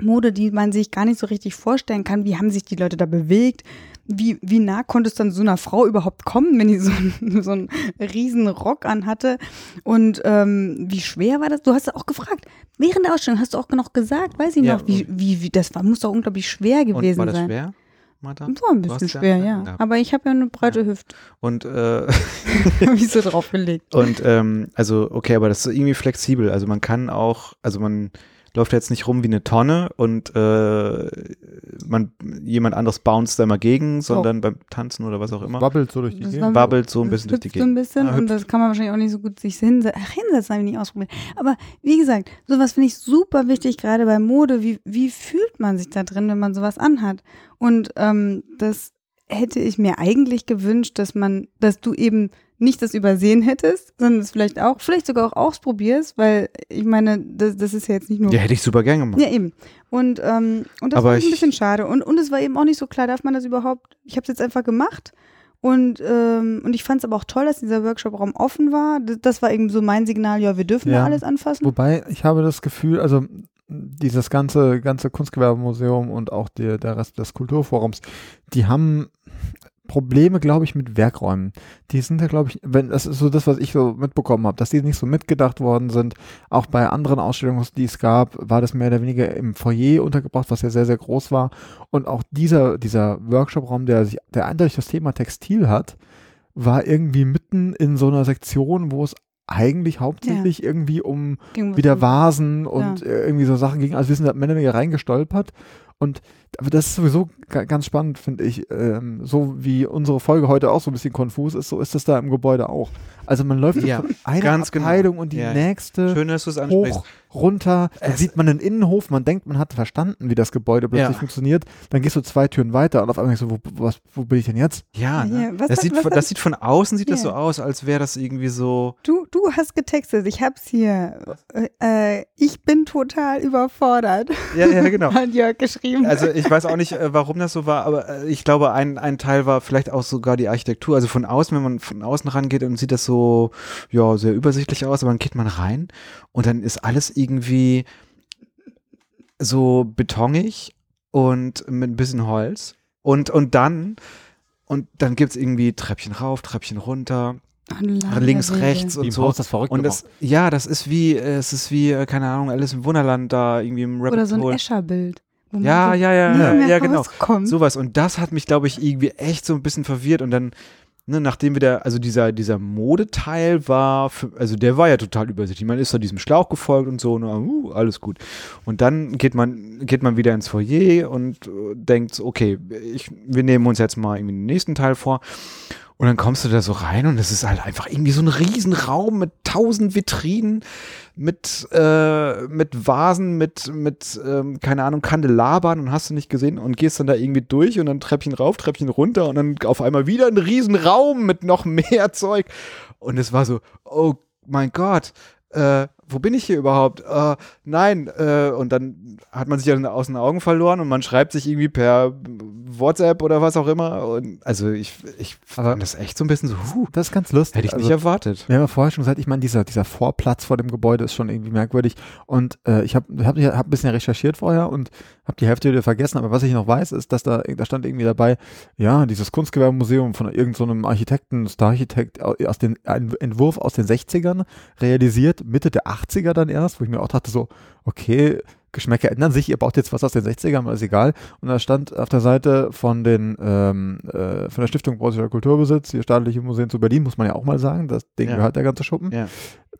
Mode, die man sich gar nicht so richtig vorstellen kann. Wie haben sich die Leute da bewegt? Wie, wie nah konnte es dann so einer Frau überhaupt kommen, wenn die so, einen- so einen riesen Rock anhatte? Und ähm, wie schwer war das? Du hast auch gefragt. Während der Ausstellung hast du auch noch gesagt, weiß ich Ja. noch, wie, wie, wie das war, muss doch unglaublich schwer Und gewesen war das sein. schwer, Martha? War ein bisschen ja- schwer, ja. ja. Aber ich habe ja eine breite Hüfte. Und äh, ich so draufgelegt. Und ähm, also, okay, aber das ist irgendwie flexibel. Also man kann auch, also man läuft jetzt nicht rum wie eine Tonne und äh, man jemand anderes bounced da immer gegen, sondern beim Tanzen oder was auch immer. Wabbelt so durch die Gegend. Wabbelt so ein bisschen durch die hüpft so ein Gegend. bisschen Ah, und das kann man wahrscheinlich auch nicht so gut sich hinsetzen. Ach, hinsetzen habe ich nicht ausprobiert. Aber wie gesagt, sowas finde ich super wichtig, gerade bei Mode. Wie, wie fühlt man sich da drin, wenn man sowas anhat? Und ähm, das hätte ich mir eigentlich gewünscht, dass man, dass du eben nicht das übersehen hättest, sondern es vielleicht auch, vielleicht sogar auch ausprobierst, weil ich meine, das, das ist ja jetzt nicht nur Ja, hätte ich super gern gemacht. ja, eben. Und, ähm, und das Aber war ein bisschen schade. Und, und es war eben auch nicht so klar, darf man das überhaupt? Ich habe es jetzt einfach gemacht. Und, ähm, und ich fand es aber auch toll, dass dieser Workshop-Raum offen war. Das, das war eben so mein Signal, ja, wir dürfen Ja. da alles anfassen. Wobei, ich habe das Gefühl, also dieses ganze, ganze Kunstgewerbemuseum und auch der, der Rest des Kulturforums, die haben Probleme, glaube ich, mit Werkräumen. Die sind ja, glaube ich, wenn das ist so das, was ich so mitbekommen habe, dass die nicht so mitgedacht worden sind. Auch bei anderen Ausstellungen, die es gab, war das mehr oder weniger im Foyer untergebracht, was ja sehr, sehr groß war. Und auch dieser, dieser Workshop-Raum, der sich, der eindeutig das Thema Textil hat, war irgendwie mitten in so einer Sektion, wo es eigentlich hauptsächlich irgendwie um Ging was wieder. Vasen und äh, irgendwie so Sachen ging. Also wir sind da mehr oder weniger reingestolpert. Und aber das ist sowieso ga- ganz spannend, finde ich. Ähm, so wie unsere Folge heute auch so ein bisschen konfus ist, so ist das da im Gebäude auch. Also man läuft Ja, von einer ganz genau. Abteilung und die Ja, ja. nächste Schön, dass du es ansprichst. Runter. Dann Es- sieht man einen Innenhof, man denkt, man hat verstanden, wie das Gebäude plötzlich Ja. funktioniert. Dann gehst du zwei Türen weiter und auf einmal denkst du, wo, was, wo bin ich denn jetzt? Ja, ne? Das, hat- sieht, was von- hat- das sieht von außen sieht das Ja. so aus, als wäre das irgendwie so. Du, du hast getextet, ich hab's hier. Äh, ich bin total überfordert, Ja, ja, genau. hat Jörg geschrieben. Also ich weiß auch nicht, äh, warum das so war, aber äh, ich glaube, ein, ein Teil war vielleicht auch sogar die Architektur. Also von außen, wenn man von außen rangeht und sieht das so, ja, sehr übersichtlich aus, aber dann geht man rein und dann ist alles irgendwie so betonig und mit ein bisschen Holz. Und, und dann, und dann gibt es irgendwie Treppchen rauf, Treppchen runter, Lange links, Wege. rechts und so. Das verrückt Und das, ja, das ist wie, es ist wie, äh, keine Ahnung, alles im Wunderland da irgendwie im Rabbit Oder so ein. Escher-Bild. Ja, so ja, ja, ja, ja, genau. Sowas. Und das hat mich, glaube ich, irgendwie echt so ein bisschen verwirrt. Und dann ne, nachdem wir da, also dieser, dieser Modeteil war, für, also der war ja total übersichtlich. Man ist da diesem Schlauch gefolgt und so, und, uh, alles gut. Und dann geht man, geht man wieder ins Foyer und äh, denkt, okay, ich, wir nehmen uns jetzt mal irgendwie den nächsten Teil vor. Und dann kommst du da so rein und es ist halt einfach irgendwie so ein Riesenraum mit tausend Vitrinen, mit, äh, mit Vasen, mit, mit ähm, keine Ahnung, Kandelabern und hast du nicht gesehen und gehst dann da irgendwie durch und dann Treppchen rauf, Treppchen runter und dann auf einmal wieder ein Riesenraum mit noch mehr Zeug. Und es war so, oh mein Gott, äh, wo bin ich hier überhaupt? Äh, nein. Äh, und dann hat man sich ja aus den Augen verloren und man schreibt sich irgendwie per WhatsApp oder was auch immer. Und also ich, ich fand das echt so ein bisschen so, huh, Das ist ganz lustig. hätte ich Also, nicht erwartet. Wir haben ja vorher schon gesagt, ich meine, dieser, dieser Vorplatz vor dem Gebäude ist schon irgendwie merkwürdig. Und äh, ich habe hab, hab ein bisschen recherchiert vorher und habe die Hälfte wieder vergessen. Aber was ich noch weiß, ist, dass da, da stand irgendwie dabei, ja, dieses Kunstgewerbemuseum von irgendeinem so Architekten, Star-Architekt aus den, ein Entwurf aus den 60ern realisiert, Mitte der 80er dann erst, wo ich mir auch dachte so, okay, Geschmäcker ändern sich, ihr baut jetzt was aus den 60ern, aber ist egal. Und da stand auf der Seite von den ähm, äh, von der Stiftung Preußischer Kulturbesitz, hier staatliche Museen zu Berlin, muss man ja auch mal sagen, das Ding Ja. gehört der ganze Schuppen. Ja.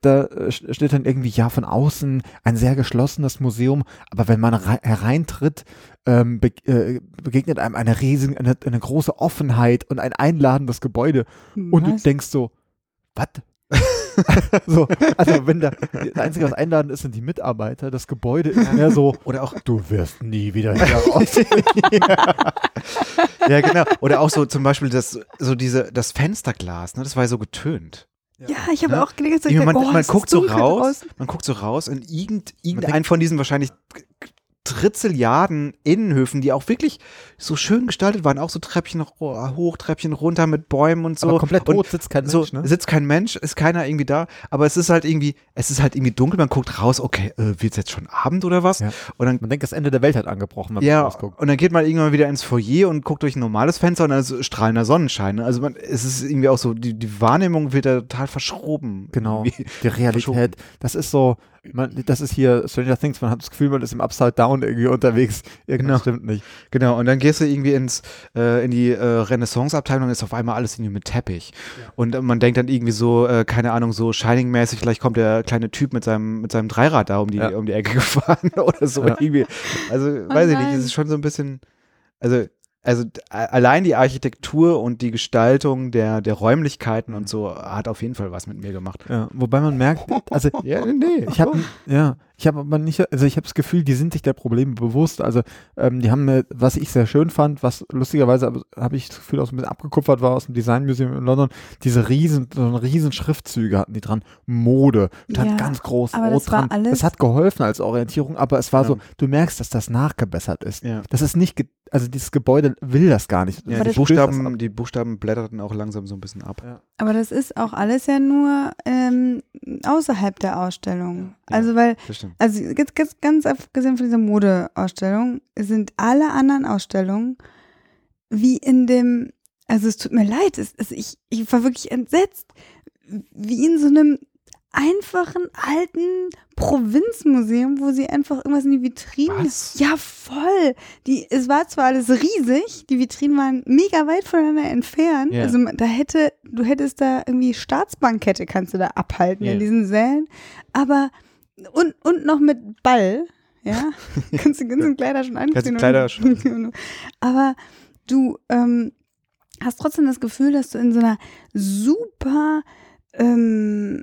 Da äh, st- steht dann irgendwie, ja, von außen ein sehr geschlossenes Museum, aber wenn man rei- hereintritt, ähm, be äh, begegnet einem eine riesige, eine, eine große Offenheit und ein einladendes Gebäude. Und du Was? denkst so, was? so, also wenn da das Einzige, was einladen ist, sind die Mitarbeiter. Das Gebäude ist mehr so, Oder auch, du wirst nie wieder hier raus. ja genau. Oder auch so zum Beispiel das, so diese, das Fensterglas, ne, das war ja so getönt. Ja, ich habe Ne? auch gelesen, dass ich Irgendwie dachte, man, oh, man guckt so raus, man guckt so raus in irgend, denkt- irgendeinen von diesen wahrscheinlich Trizilliarden Innenhöfen, die auch wirklich so schön gestaltet waren, auch so Treppchen hoch, Treppchen runter mit Bäumen und so. Aber komplett tot sitzt kein so Mensch, ne? sitzt kein Mensch, ist keiner irgendwie da, aber es ist halt irgendwie, es ist halt irgendwie dunkel, man guckt raus, okay, äh, wird's jetzt schon Abend oder was? Ja. Und dann Man denkt, das Ende der Welt hat angebrochen, wenn ja, man rausguckt. und dann geht man irgendwann wieder ins Foyer und guckt durch ein normales Fenster und dann ist strahlender Sonnenschein. ne? Also man, es ist irgendwie auch so, die, die Wahrnehmung wird da total verschroben. Genau, die Realität. Das ist so, man, das ist hier Stranger Things, man hat das Gefühl, man ist im Upside Down irgendwie unterwegs. Irgendwas Genau. stimmt nicht. Genau, und dann gehst du irgendwie ins, äh, in die äh, Renaissance-Abteilung und ist auf einmal alles irgendwie mit Teppich. Und äh, man denkt dann irgendwie so, äh, keine Ahnung, so Shining-mäßig, vielleicht kommt der kleine Typ mit seinem, mit seinem Dreirad da um die, Ja. um die Ecke gefahren oder so. Ja. Irgendwie. Also, weiß ich nicht, es ist schon so ein bisschen, also, also allein die Architektur und die Gestaltung der, der Räumlichkeiten und so hat auf jeden Fall was mit mir gemacht. Ja, wobei man merkt, also Ja, nee. ich habe ja, ich habe aber nicht, also ich habe das Gefühl, die sind sich der Probleme bewusst. Also ähm, die haben, mir, was ich sehr schön fand, was lustigerweise habe ich das Gefühl auch so ein bisschen abgekupfert war aus dem Design Museum in London, diese riesen, so eine riesen Schriftzüge hatten die dran, Mode, stand Ja, ganz groß aber rot das war dran. alles- Es hat geholfen als Orientierung, aber es war Ja. so, du merkst, dass das nachgebessert ist. Ja. Das ist nicht, also dieses Gebäude will das gar nicht. Ja, die. Buchstaben, die Buchstaben blätterten auch langsam so ein bisschen ab. Ja. Aber das ist auch alles ja nur ähm, außerhalb der Ausstellung. Ja. Also weil, also ganz, ganz, abgesehen von dieser Modeausstellung, sind alle anderen Ausstellungen wie in dem, also es tut mir leid, es, es, ich, ich war wirklich entsetzt, wie in so einem einfachen alten Provinzmuseum, wo sie einfach irgendwas in die Vitrinen. Was? Ja, voll. Die, es war zwar alles riesig, die Vitrinen waren mega weit voneinander entfernt. Ja. Also da hätte, du hättest da irgendwie Staatsbankette kannst du da abhalten Ja. in diesen Sälen. Aber und, und noch mit Ball, ja. kannst du ganzen Kleider schon anziehen. Ganze Kleider schon. Aber du ähm, hast trotzdem das Gefühl, dass du in so einer super ähm,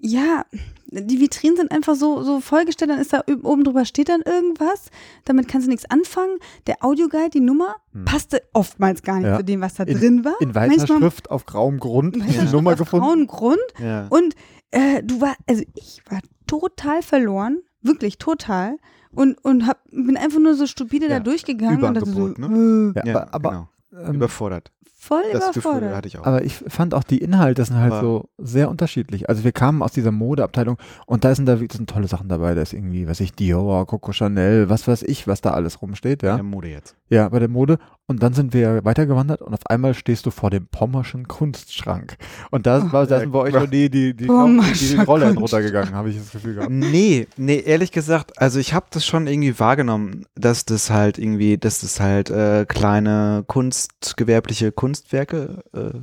ja, die Vitrinen sind einfach so, so vollgestellt, dann ist da oben drüber steht dann irgendwas, damit kannst du nichts anfangen. Der Audioguide, die Nummer, Hm. passte oftmals gar nicht Ja. zu dem, was da In- drin war. In weißer Manchmal- Schrift auf grauem Grund die Nummer auf gefunden. grauen Grund Ja. und äh, du war, also ich war total verloren, wirklich total. Und, und hab, bin einfach nur so stupide Ja, da durchgegangen und dachte so, Überangebot, äh, Ja, aber, aber genau. ähm, Überfordert. Voll Das Gefühl überfordert. hatte ich auch. Aber ich fand auch die Inhalte sind halt Aber- so sehr unterschiedlich. Also wir kamen aus dieser Modeabteilung und da sind da wirklich sind tolle Sachen dabei. Da ist irgendwie, weiß ich, Dior, Coco Chanel, was weiß ich, was da alles rumsteht, ja. Der Mode jetzt. Ja, bei der Mode. Und dann sind wir weitergewandert und auf einmal stehst du vor dem Pommerschen Kunstschrank. Und da, Oh. war, da sind bei euch schon die, die, die, die, die Rolle runtergegangen, habe ich das Gefühl gehabt. Nee, nee, ehrlich gesagt, also ich habe das schon irgendwie wahrgenommen, dass das halt irgendwie, dass das halt äh, kleine kunstgewerbliche Kunstwerke äh,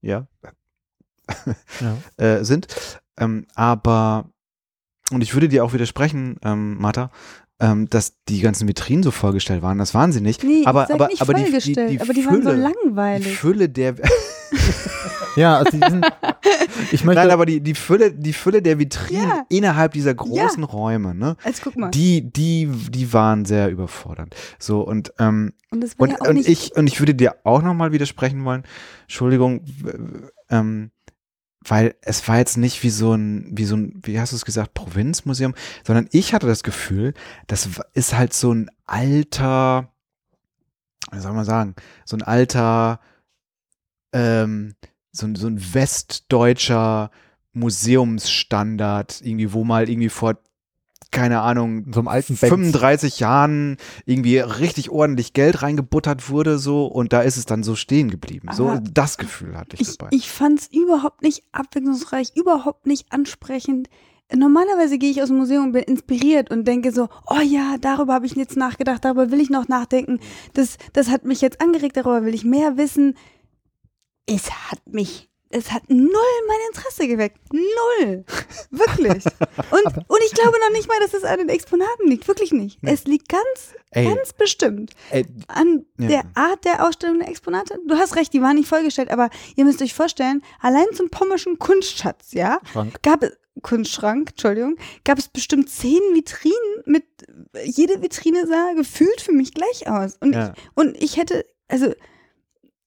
ja, Ja. äh, sind. Ähm, aber, und ich würde dir auch widersprechen, ähm, Martha, ähm, dass die ganzen Vitrinen so vollgestellt waren. Das waren sie nicht. Nee, aber, ich sag aber, nicht aber die, die, die aber die waren so Fülle, die langweilig. Fülle der, Ja, also die sind, ich möchte, nein, aber die, die Fülle, die Fülle der Vitrinen Ja. innerhalb dieser großen Räume, ne? Also guck mal. Die, die, die waren sehr überfordernd. So, und, ähm, und das war Und, ja auch und, nicht. ich, und ich würde dir auch nochmal widersprechen wollen, Entschuldigung, ähm, weil es war jetzt nicht wie so ein, wie so ein, wie hast du es gesagt, Provinzmuseum, sondern ich hatte das Gefühl, das ist halt so ein alter, wie soll man sagen, so ein alter, ähm, so, so ein westdeutscher Museumsstandard, irgendwie, wo mal irgendwie vor, keine Ahnung, so einem alten Benz. 35 Jahren irgendwie richtig ordentlich Geld reingebuttert wurde so und da ist es dann so stehen geblieben. So Aber das Gefühl hatte ich, ich, dabei. ich fand es überhaupt nicht abwechslungsreich, überhaupt nicht ansprechend. Normalerweise gehe ich aus dem Museum und bin inspiriert und denke so, oh ja, darüber habe ich jetzt nachgedacht, darüber will ich noch nachdenken. Das, das hat mich jetzt angeregt, darüber will ich mehr wissen. Es hat mich, es hat null mein Interesse geweckt. Null. Wirklich. Und, und ich glaube noch nicht mal, dass es an den Exponaten liegt. Wirklich nicht. Nee. Es liegt ganz, Ey, ganz bestimmt ey, an Ja. der Art der Ausstellung der Exponate. Du hast recht, die waren nicht vollgestellt, aber ihr müsst euch vorstellen, allein zum pommerschen Kunstschatz, ja, Schrank. gab es Kunstschrank, Entschuldigung, gab es bestimmt zehn Vitrinen mit jede Vitrine sah gefühlt für mich gleich aus. Und ja, ich, und ich hätte, also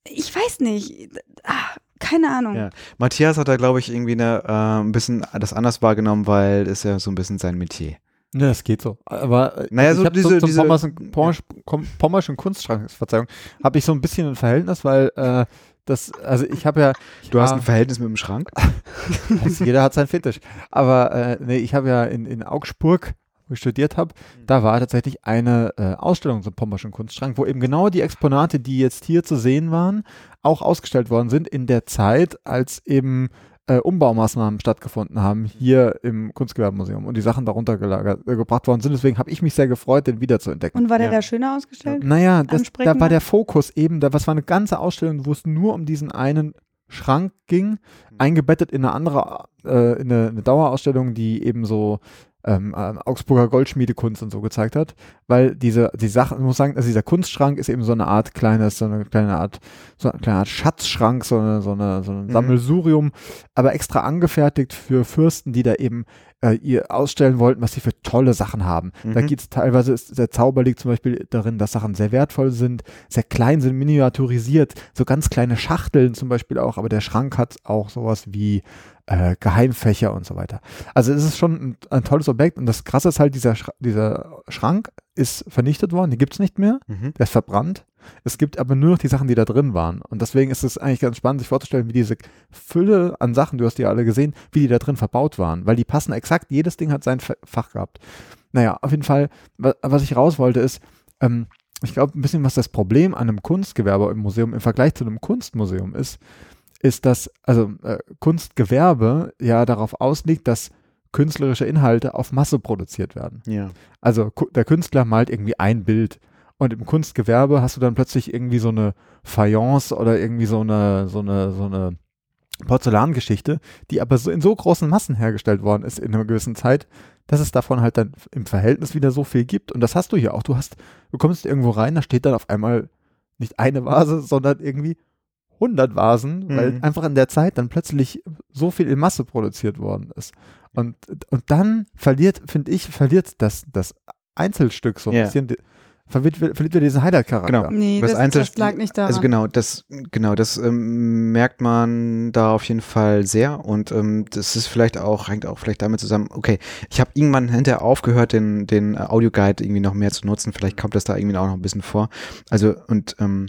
ich weiß nicht, ah, keine Ahnung. ja. Matthias hat da, glaube ich, irgendwie eine, äh, ein bisschen das anders wahrgenommen, weil das ist ja so ein bisschen sein Metier. Ja, das geht so. Aber äh, Naja, ich so diese- zum, zum diese- Pommerschen, Pommersch, Kom- Pommerschen Kunstschrank, Verzeihung, habe ich so ein bisschen ein Verhältnis, weil äh, das, also ich habe ja, Du hast Ah. ein Verhältnis mit dem Schrank? Also jeder hat seinen Fetisch. Aber äh, nee, ich habe ja in, in Augsburg, wo ich studiert habe, da war tatsächlich eine äh, Ausstellung zum Pommerschen Kunstschrank, wo eben genau die Exponate, die jetzt hier zu sehen waren, auch ausgestellt worden sind in der Zeit, als eben äh, Umbaumaßnahmen stattgefunden haben hier im Kunstgewerbemuseum und die Sachen darunter gelagert, äh, gebracht worden sind. Deswegen habe ich mich sehr gefreut, den wiederzuentdecken. Und war der Ja. da schöner ausgestellt? Naja, das, da war der Fokus eben, da, was war eine ganze Ausstellung, wo es nur um diesen einen Schrank ging, eingebettet in eine andere, äh, in eine, eine Dauerausstellung, die eben so ähm, äh, Augsburger Goldschmiedekunst und so gezeigt hat, weil diese, die Sache, ich muss sagen, also dieser Kunstschrank ist eben so eine Art kleines, so eine kleine Art, so eine kleine Art Schatzschrank, so eine, so eine, so ein Mhm. Sammelsurium, aber extra angefertigt für Fürsten, die da eben äh, ihr ausstellen wollten, was sie für tolle Sachen haben. Da Mhm. geht's teilweise, ist, der Zauber liegt zum Beispiel darin, dass Sachen sehr wertvoll sind, sehr klein sind, miniaturisiert, so ganz kleine Schachteln zum Beispiel auch, aber der Schrank hat auch sowas wie äh, Geheimfächer und so weiter. Also es ist schon ein, ein tolles Objekt und das Krasse ist halt, dieser, Schra dieser Schrank ist vernichtet worden, den gibt's nicht mehr, Mhm. der ist verbrannt. Es gibt aber nur noch die Sachen, die da drin waren. Und deswegen ist es eigentlich ganz spannend, sich vorzustellen, wie diese Fülle an Sachen, du hast die ja alle gesehen, wie die da drin verbaut waren. Weil die passen exakt, jedes Ding hat sein Fa- Fach gehabt. Naja, auf jeden Fall, wa- was ich raus wollte, ist, ähm, ich glaube, ein bisschen, was das Problem an einem Kunstgewerbe im Museum im Vergleich zu einem Kunstmuseum ist, ist, dass also äh, Kunstgewerbe ja darauf ausliegt, dass künstlerische Inhalte auf Masse produziert werden. Ja. Also der Künstler malt irgendwie ein Bild und im Kunstgewerbe hast du dann plötzlich irgendwie so eine Fayence oder irgendwie so eine so eine so eine Porzellangeschichte, die aber so in so großen Massen hergestellt worden ist in einer gewissen Zeit, dass es davon halt dann im Verhältnis wieder so viel gibt und das hast du hier auch. Du hast du kommst irgendwo rein, da steht dann auf einmal nicht eine Vase, sondern irgendwie 100 Vasen, weil Mhm. einfach in der Zeit dann plötzlich so viel in Masse produziert worden ist. Und, und dann verliert, finde ich, verliert das, das Einzelstück so ein Ja. bisschen, verliert, verliert wieder diesen Highlight-Charakter. Genau. Nee, Das das, lag nicht daran. Also genau, das, genau, das ähm, merkt man da auf jeden Fall sehr und ähm, das ist vielleicht auch, hängt auch vielleicht damit zusammen, okay, ich habe irgendwann hinterher aufgehört, den, den äh, Audioguide irgendwie noch mehr zu nutzen, vielleicht kommt das da irgendwie auch noch ein bisschen vor. Also und ähm,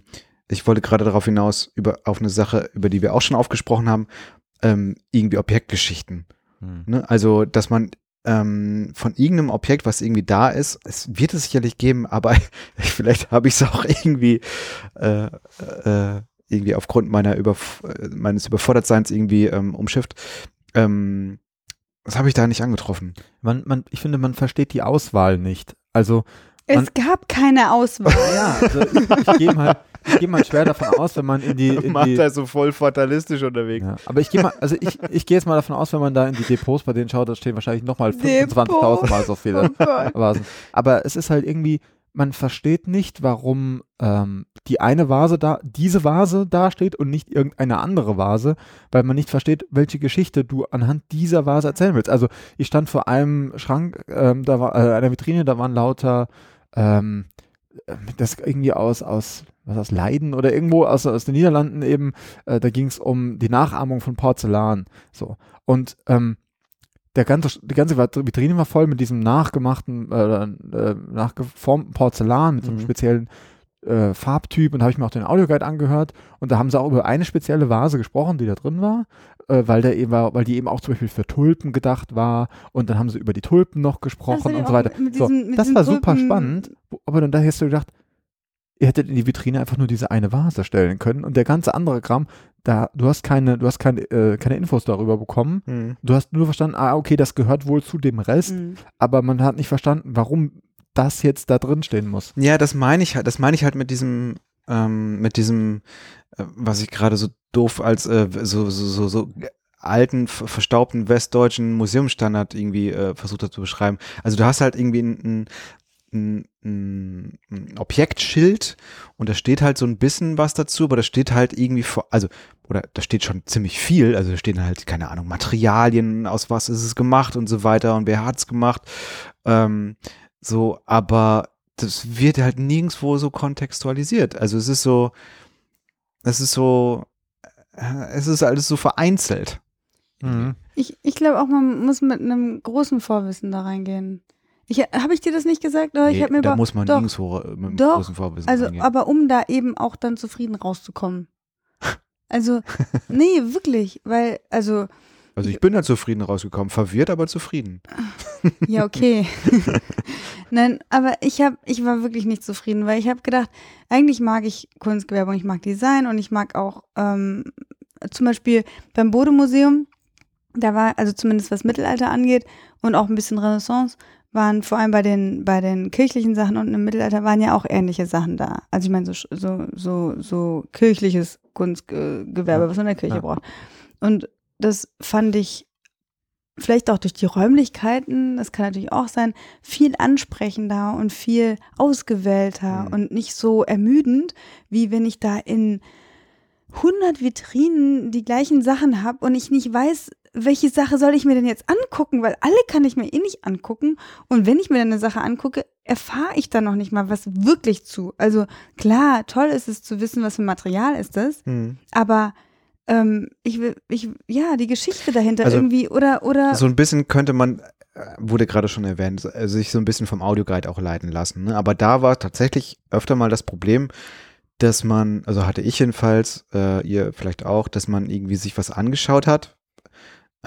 ich wollte gerade darauf hinaus, über auf eine Sache, über die wir auch schon aufgesprochen haben, ähm, irgendwie Objektgeschichten. Hm. Ne? Also, dass man ähm, von irgendeinem Objekt, was irgendwie da ist, es wird es sicherlich geben, aber vielleicht habe ich es auch irgendwie äh, äh, irgendwie aufgrund meiner Überf äh, meines Überfordertseins irgendwie ähm, umschifft. Ähm, das habe ich da nicht angetroffen. Man, man, ich finde, man versteht die Auswahl nicht. Also, es man- gab keine Auswahl. ja, also ich, ich gehe mal, ich gehe mal schwer davon aus, wenn man in die, in Macht die er so voll fatalistisch unterwegs. ja, aber ich gehe mal, also ich, ich gehe jetzt mal davon aus, wenn man da in die Depots bei denen schaut, da stehen wahrscheinlich nochmal 25.000 Mal so viele Oh. Vasen. Aber es ist halt irgendwie, man versteht nicht, warum ähm, die eine Vase da, diese Vase dasteht und nicht irgendeine andere Vase, weil man nicht versteht, welche Geschichte du anhand dieser Vase erzählen willst. Also ich stand vor einem Schrank, ähm, da war äh, einer Vitrine, da waren lauter ähm, das irgendwie aus, aus, was aus Leiden oder irgendwo aus, aus den Niederlanden eben, äh, da ging es um die Nachahmung von Porzellan. So. Und ähm, der ganze, die ganze Vitrine war voll mit diesem nachgemachten, äh, äh, nachgeformten Porzellan, mit so einem Mhm. speziellen äh, Farbtyp und da habe ich mir auch den Audioguide angehört und da haben sie auch über eine spezielle Vase gesprochen, die da drin war, äh, weil der eben war, weil die eben auch zum Beispiel für Tulpen gedacht war und dann haben sie über die Tulpen noch gesprochen und so weiter. mit so, das war super Tulpen- spannend, wo- aber dann da hast du gedacht, ihr hättet in die Vitrine einfach nur diese eine Vase stellen können und der ganze andere Kram, da du hast keine, du hast keine, äh, keine Infos darüber bekommen. Hm. Du hast nur verstanden, ah, okay, das gehört wohl zu dem Rest, Mhm. aber man hat nicht verstanden, warum das jetzt da drin stehen muss. Ja, das meine ich halt, das meine ich halt mit diesem, ähm, mit diesem, äh, was ich gerade so doof als äh, so, so, so, so alten, ver- verstaubten westdeutschen Museumsstandard irgendwie äh, versucht hat zu beschreiben. Also du hast halt irgendwie ein, ein, ein, ein Objektschild und da steht halt so ein bisschen was dazu, aber da steht halt irgendwie vor, also, oder da steht schon ziemlich viel, also da stehen halt, keine Ahnung, Materialien, aus was ist es gemacht und so weiter und wer hat's gemacht. Ähm, so, aber das wird halt nirgendwo so kontextualisiert. Also es ist so, es ist so, äh, es ist alles so vereinzelt. Ich, ich glaube auch, man muss mit einem großen Vorwissen da reingehen. Habe ich dir das nicht gesagt? Oder ich Nee, mir da muss man doch, nirgendwo äh, mit einem doch, großen Vorwissen Also, reingehen. aber um da eben auch dann zufrieden rauszukommen. Also, nee, wirklich, weil, also, Also ich bin da zufrieden rausgekommen, verwirrt, aber zufrieden. ja, okay. Nein, aber ich habe, ich war wirklich nicht zufrieden, weil ich habe gedacht, eigentlich mag ich Kunstgewerbe und ich mag Design und ich mag auch ähm, zum Beispiel beim Bode-Museum, da war, also zumindest was Mittelalter angeht und auch ein bisschen Renaissance, waren vor allem bei den, bei den kirchlichen Sachen und im Mittelalter waren ja auch ähnliche Sachen da. Also ich meine, so, so, so, so kirchliches Kunstgewerbe, Ja, was man in der Kirche ja. braucht. Und das fand ich vielleicht auch durch die Räumlichkeiten, das kann natürlich auch sein, viel ansprechender und viel ausgewählter Mhm. und nicht so ermüdend, wie wenn ich da in 100 Vitrinen die gleichen Sachen habe und ich nicht weiß, welche Sache soll ich mir denn jetzt angucken, weil alle kann ich mir eh nicht angucken und wenn ich mir dann eine Sache angucke, erfahre ich dann noch nicht mal was wirklich zu. Also klar, toll ist es zu wissen, was für Material ist das, Hm. aber ähm, ich will, ich, ja, die Geschichte dahinter Also, irgendwie oder, oder, So ein bisschen könnte man, äh, wurde gerade schon erwähnt, also sich so ein bisschen vom Audioguide auch leiten lassen. Ne? Aber da war tatsächlich öfter mal das Problem, dass man, also hatte ich jedenfalls, äh, ihr vielleicht auch, dass man irgendwie sich was angeschaut hat,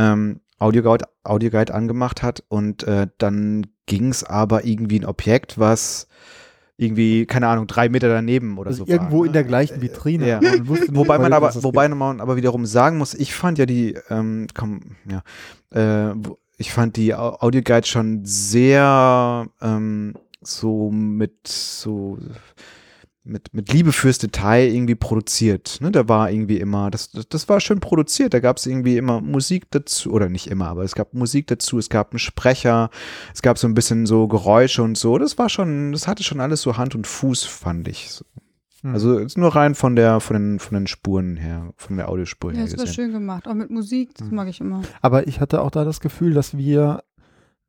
ähm, Audioguide, Audioguide angemacht hat und äh, dann ging es aber irgendwie ein Objekt, was irgendwie, keine Ahnung, drei Meter daneben oder Also so irgendwo war, in ne? der gleichen Vitrine. Ja. Man nicht, Wobei man aber, wobei man aber wiederum sagen muss, ich fand ja die, ähm, komm, ja, äh, ich fand die Au- Audioguide schon sehr ähm, so mit so mit, mit Liebe fürs Detail irgendwie produziert. Ne? Da war irgendwie immer, das, das, das war schön produziert. Da gab es irgendwie immer Musik dazu, oder nicht immer, aber es gab Musik dazu, es gab einen Sprecher, es gab so ein bisschen so Geräusche und so. Das war schon, das hatte schon alles so Hand und Fuß, fand ich. So. Hm. Also jetzt nur rein von der, von den, von den Spuren her, von der Audiospur ja, her das war schön gemacht, auch mit Musik, das Mhm. mag ich immer. Aber ich hatte auch da das Gefühl, dass wir,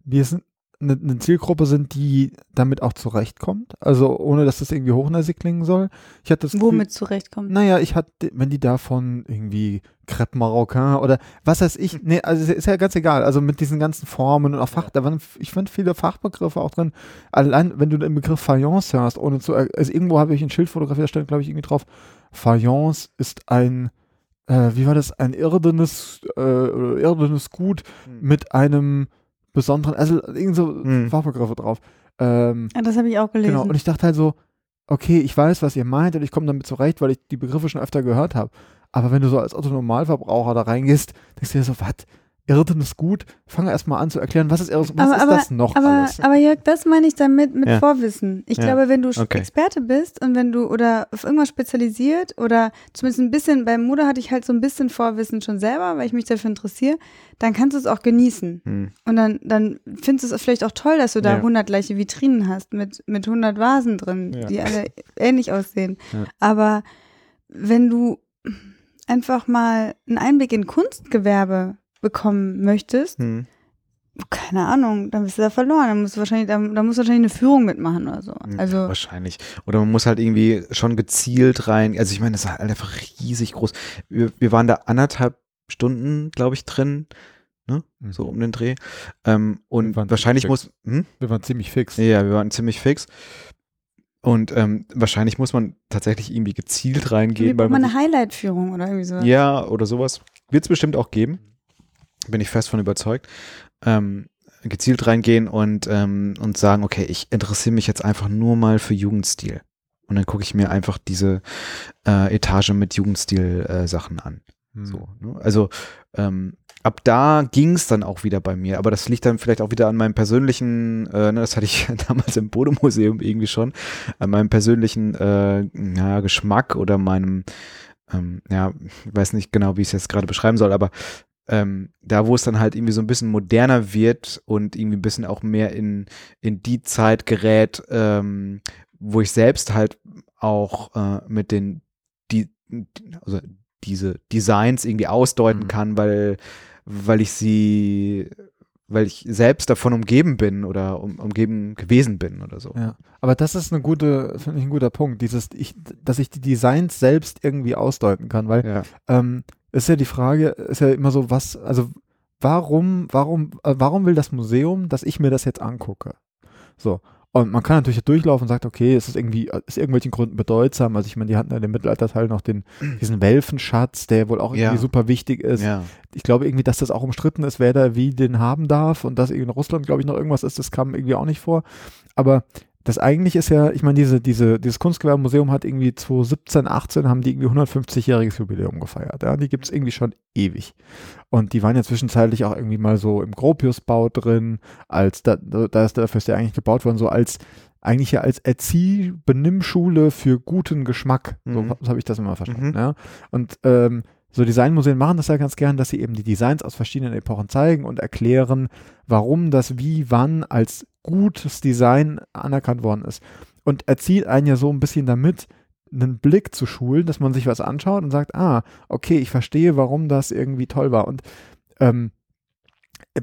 wir sind eine, eine Zielgruppe sind, die damit auch zurechtkommt. Also ohne, dass das irgendwie hochnäsig klingen soll. Ich hatte das Gefühl, Womit zurechtkommt. Naja, ich hatte, wenn die davon irgendwie Crepe Marocain oder was weiß ich, nee, also ist ja ganz egal. Also mit diesen ganzen Formen und auch Fach, da waren, ich fand viele Fachbegriffe auch drin. Allein, wenn du den Begriff Fayence hörst, ohne zu, also irgendwo habe ich ein Schild fotografiert, da stand, glaube ich, irgendwie drauf, Fayence ist ein, äh, wie war das, ein irdenes, äh, irdenes Gut mit einem besonderen, also irgend so Hm. Fachbegriffe drauf. Ähm, Ja, das habe ich auch gelesen. Genau, und ich dachte halt so, okay, ich weiß, was ihr meint und ich komme damit zurecht, weil ich die Begriffe schon öfter gehört habe. Aber wenn du so als Otto-Normalverbraucher da reingehst, denkst du dir so, was? Irrtum ist gut, fange erstmal an zu erklären, was ist, was aber, ist aber, das noch aber, alles? aber Jörg, das meine ich damit mit Ja. Vorwissen. Ich Ja. glaube, wenn du Okay. Experte bist und wenn du oder auf irgendwas spezialisiert oder zumindest ein bisschen, bei Mode hatte ich halt so ein bisschen Vorwissen schon selber, weil ich mich dafür interessiere, dann kannst du es auch genießen. Hm. Und dann, dann findest du es vielleicht auch toll, dass du da Ja. 100 gleiche Vitrinen hast mit, mit 100 Vasen drin, Ja. die alle ähnlich aussehen. Aber wenn du einfach mal einen Einblick in Kunstgewerbe bekommen möchtest, Hm. keine Ahnung, dann bist du da verloren. Dann musst du wahrscheinlich, da, da musst du wahrscheinlich eine Führung mitmachen oder so. Ja, Also, wahrscheinlich. Oder man muss halt irgendwie schon gezielt rein. Also ich meine, das ist halt einfach riesig groß. Wir, wir waren da anderthalb Stunden, glaube ich, drin, ne? Mhm. So um den Dreh. Ähm, und wahrscheinlich muss. Hm? Wir waren ziemlich fix. Ja, wir waren ziemlich fix. Und ähm, wahrscheinlich muss man tatsächlich irgendwie gezielt reingehen, weil brauchen mal man eine Highlight-Führung oder irgendwie so. sich, ja oder sowas wird es bestimmt auch geben. Bin ich fest von überzeugt. Ähm, gezielt reingehen und ähm, und sagen, okay, ich interessiere mich jetzt einfach nur mal für Jugendstil. Und dann gucke ich mir einfach diese äh, Etage mit Jugendstil-Sachen an. Hm. So, ne? Also ähm, ab da ging es dann auch wieder bei mir, aber das liegt dann vielleicht auch wieder an meinem persönlichen, äh, ne, das hatte ich damals im Bodemuseum irgendwie schon, an meinem persönlichen äh, ja, Geschmack oder meinem, ähm, ja, ich weiß nicht genau, wie ich es jetzt gerade beschreiben soll, aber ähm, da, wo es dann halt irgendwie so ein bisschen moderner wird und irgendwie ein bisschen auch mehr in, in die Zeit gerät, ähm, wo ich selbst halt auch äh, mit den, die, also diese Designs irgendwie ausdeuten Mhm. kann, weil, weil ich sie, weil ich selbst davon umgeben bin oder um, umgeben gewesen bin oder so. Ja, aber das ist eine gute, finde ich ein guter Punkt, dieses, ich, dass ich die Designs selbst irgendwie ausdeuten kann, weil Ja. ähm, ist ja die Frage, ist ja immer so, was, also warum, warum, äh, warum will das Museum, dass ich mir das jetzt angucke? So. Und man kann natürlich durchlaufen und sagt, okay, es ist irgendwie, aus irgendwelchen Gründen bedeutsam. Also ich meine, die hatten ja dem Mittelalterteil noch den, diesen Welfenschatz, der wohl auch irgendwie Ja. super wichtig ist. Ja. Ich glaube irgendwie, dass das auch umstritten ist, wer da wie den haben darf und dass irgendwie in Russland, glaube ich, noch irgendwas ist, das kam irgendwie auch nicht vor. Aber das eigentlich ist ja, ich meine, diese, diese, dieses Kunstgewerbemuseum hat irgendwie 2017, 18 haben die irgendwie 150-jähriges Jubiläum gefeiert. Ja, die gibt es irgendwie schon ewig. Und die waren ja zwischenzeitlich auch irgendwie mal so im Gropiusbau drin, als da, da ist dafür ist ja eigentlich gebaut worden, so als eigentlich ja als Erzieh-Benimmschule für guten Geschmack. So, Mhm. so habe ich das immer verstanden. Mhm. Ja. Und ähm, so Designmuseen machen das ja ganz gern, dass sie eben die Designs aus verschiedenen Epochen zeigen und erklären, warum das wie, wann als gutes Design anerkannt worden ist. Und erzieht einen ja so ein bisschen damit, einen Blick zu schulen, dass man sich was anschaut und sagt, ah, okay, ich verstehe, warum das irgendwie toll war. Und ähm,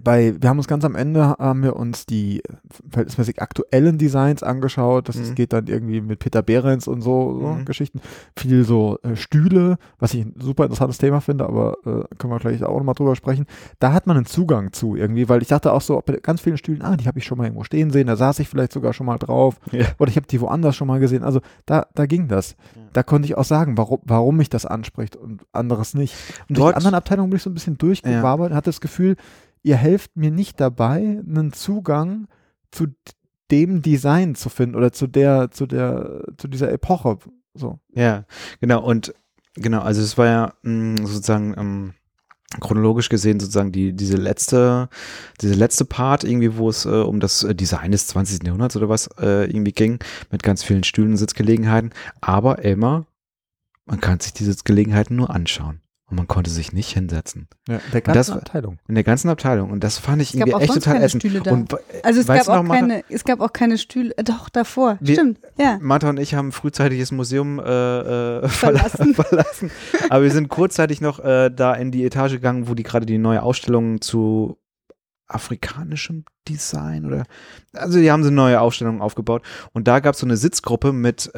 bei, wir haben uns ganz am Ende, haben wir uns die verhältnismäßig aktuellen Designs angeschaut. Das Mhm. geht dann irgendwie mit Peter Behrens und so, so Mhm. Geschichten. Viel so äh, Stühle, was ich ein super interessantes Thema finde, aber äh, können wir gleich auch nochmal drüber sprechen. Da hat man einen Zugang zu irgendwie, weil ich dachte auch so, bei ganz vielen Stühlen, ah, die habe ich schon mal irgendwo stehen sehen, da saß ich vielleicht sogar schon mal drauf Ja. oder ich habe die woanders schon mal gesehen. Also da, da ging das. Ja. Da konnte ich auch sagen, warum, warum mich das anspricht und anderes nicht. Und durch Dort- die anderen Abteilungen bin ich so ein bisschen durchgewabert und hatte das Gefühl, ihr helft mir nicht dabei, einen Zugang zu dem Design zu finden oder zu der, zu der, zu dieser Epoche. So. Ja, genau. Und genau, also es war ja mh, sozusagen ähm, chronologisch gesehen sozusagen die, diese letzte, diese letzte Part irgendwie, wo es äh, um das äh, Design des 20. Jahrhunderts oder was äh, irgendwie ging, mit ganz vielen Stühlen und Sitzgelegenheiten. Aber Elmar, man kann sich die Sitzgelegenheiten nur anschauen. Und man konnte sich nicht hinsetzen. Ja, der das ganzen war- Abteilung. In der ganzen Abteilung. Und das fand ich Es gab irgendwie auch echt sonst total keine ätzend. Stühle da. Und, Also es gab auch noch, Martha- keine, es gab auch keine Stühle, äh, doch davor, Wir- stimmt, ja. Martha und ich haben frühzeitig das Museum äh, äh, Verlassen. verlassen. Aber wir sind kurzzeitig noch äh, da in die Etage gegangen, wo die gerade die neue Ausstellung zu afrikanischem Design oder also die haben so eine neue Ausstellung aufgebaut und da gab es so eine Sitzgruppe mit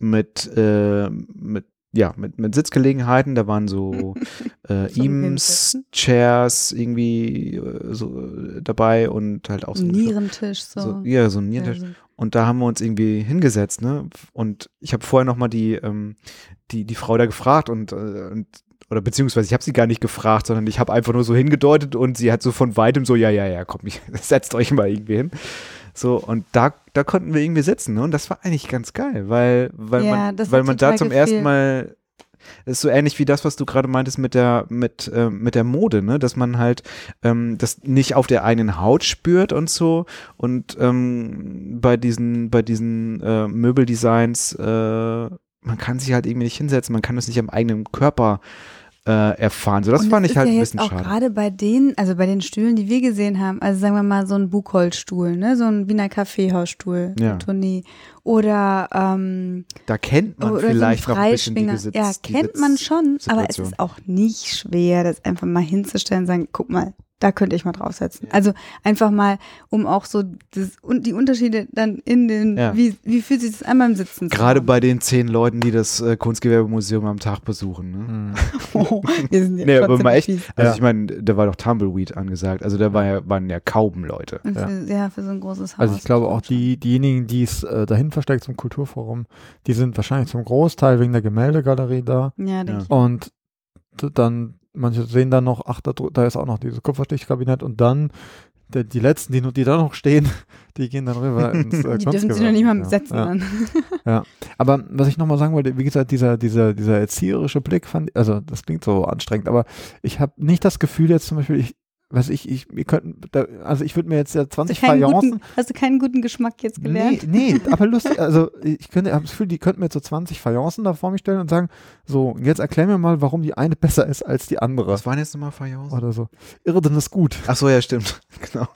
mit äh, mit ja mit mit Sitzgelegenheiten da waren so äh, Eames. Chairs irgendwie äh, so dabei und halt auch so, Nierentisch, so. so ja so ein Nierentisch Ja, so. und da haben wir uns irgendwie hingesetzt, ne? Und ich habe vorher noch mal die, ähm, die, die Frau da gefragt und, äh, und oder beziehungsweise ich habe sie gar nicht gefragt, sondern ich habe einfach nur so hingedeutet und sie hat so von weitem so, ja, ja, ja, komm, setzt euch mal irgendwie hin. So, und da, da konnten wir irgendwie sitzen, ne? Und das war eigentlich ganz geil, weil, weil Ja, man, weil man da zum ersten gefehlt. Mal Das ist so ähnlich wie das, was du gerade meintest mit der, mit, äh, mit der Mode, ne? Dass man halt ähm, das nicht auf der eigenen Haut spürt und so. Und ähm, bei diesen, bei diesen äh, Möbeldesigns, äh, man kann sich halt irgendwie nicht hinsetzen, man kann das nicht am eigenen Körper äh, erfahren. So, das Und fand ich halt ja ein bisschen auch schade. gerade bei denen, also bei den Stühlen, die wir gesehen haben, also sagen wir mal so ein Buchholzstuhl, ne, so ein Wiener Kaffeehausstuhl, Ja. Tournee. Oder ähm, Da kennt man oder vielleicht so ein noch ein bisschen die Freischwinger. Gesitz, ja, kennt man schon, aber es ist auch nicht schwer, das einfach mal hinzustellen und sagen, guck mal, da könnte ich mal draufsetzen. Also einfach mal, um auch so das, und die Unterschiede dann in den, Ja. wie, wie fühlt sich das an beim Sitzen? zu Gerade bei den zehn Leuten, die das äh, Kunstgewerbemuseum am Tag besuchen. Ne? Mhm. Oh, wir sind ja Nee, aber mal echt, fies. also Ja. ich meine, da war doch Tumbleweed angesagt. Also da war ja, waren ja kaum Leute. Ja. für, ja, für so ein großes Haus. Also ich glaube auch die, diejenigen, die es äh, dahin versteckt zum Kulturforum, die sind wahrscheinlich zum Großteil wegen der Gemäldegalerie da. Ja, denke Ja. ich. Und dann, manche sehen dann noch, ach, da, da ist auch noch dieses Kupferstichkabinett und dann der, die letzten, die, noch- die da noch stehen, die gehen dann rüber ins äh, Die dürfen sich noch nicht mal Ja, besetzen ja. dann. Aber was ich nochmal sagen wollte, wie gesagt, dieser, dieser, dieser erzieherische Blick fand, also das klingt so anstrengend, aber ich habe nicht das Gefühl jetzt zum Beispiel, ich, weiß ich, ich, wir könnten, da, also ich würde mir jetzt ja Hast du, 20 keinen Fayencen, guten, hast du keinen guten Geschmack jetzt gelernt? Nee, nee, aber lustig, also ich könnte, habe das Gefühl, die könnten mir jetzt so 20 Fayencen da vor mich stellen und sagen, so, jetzt erklär mir mal, warum die eine besser ist als die andere. Was waren jetzt nochmal Fayoncen? Oder so. Irden ist gut. Ach so, ja, stimmt. Genau.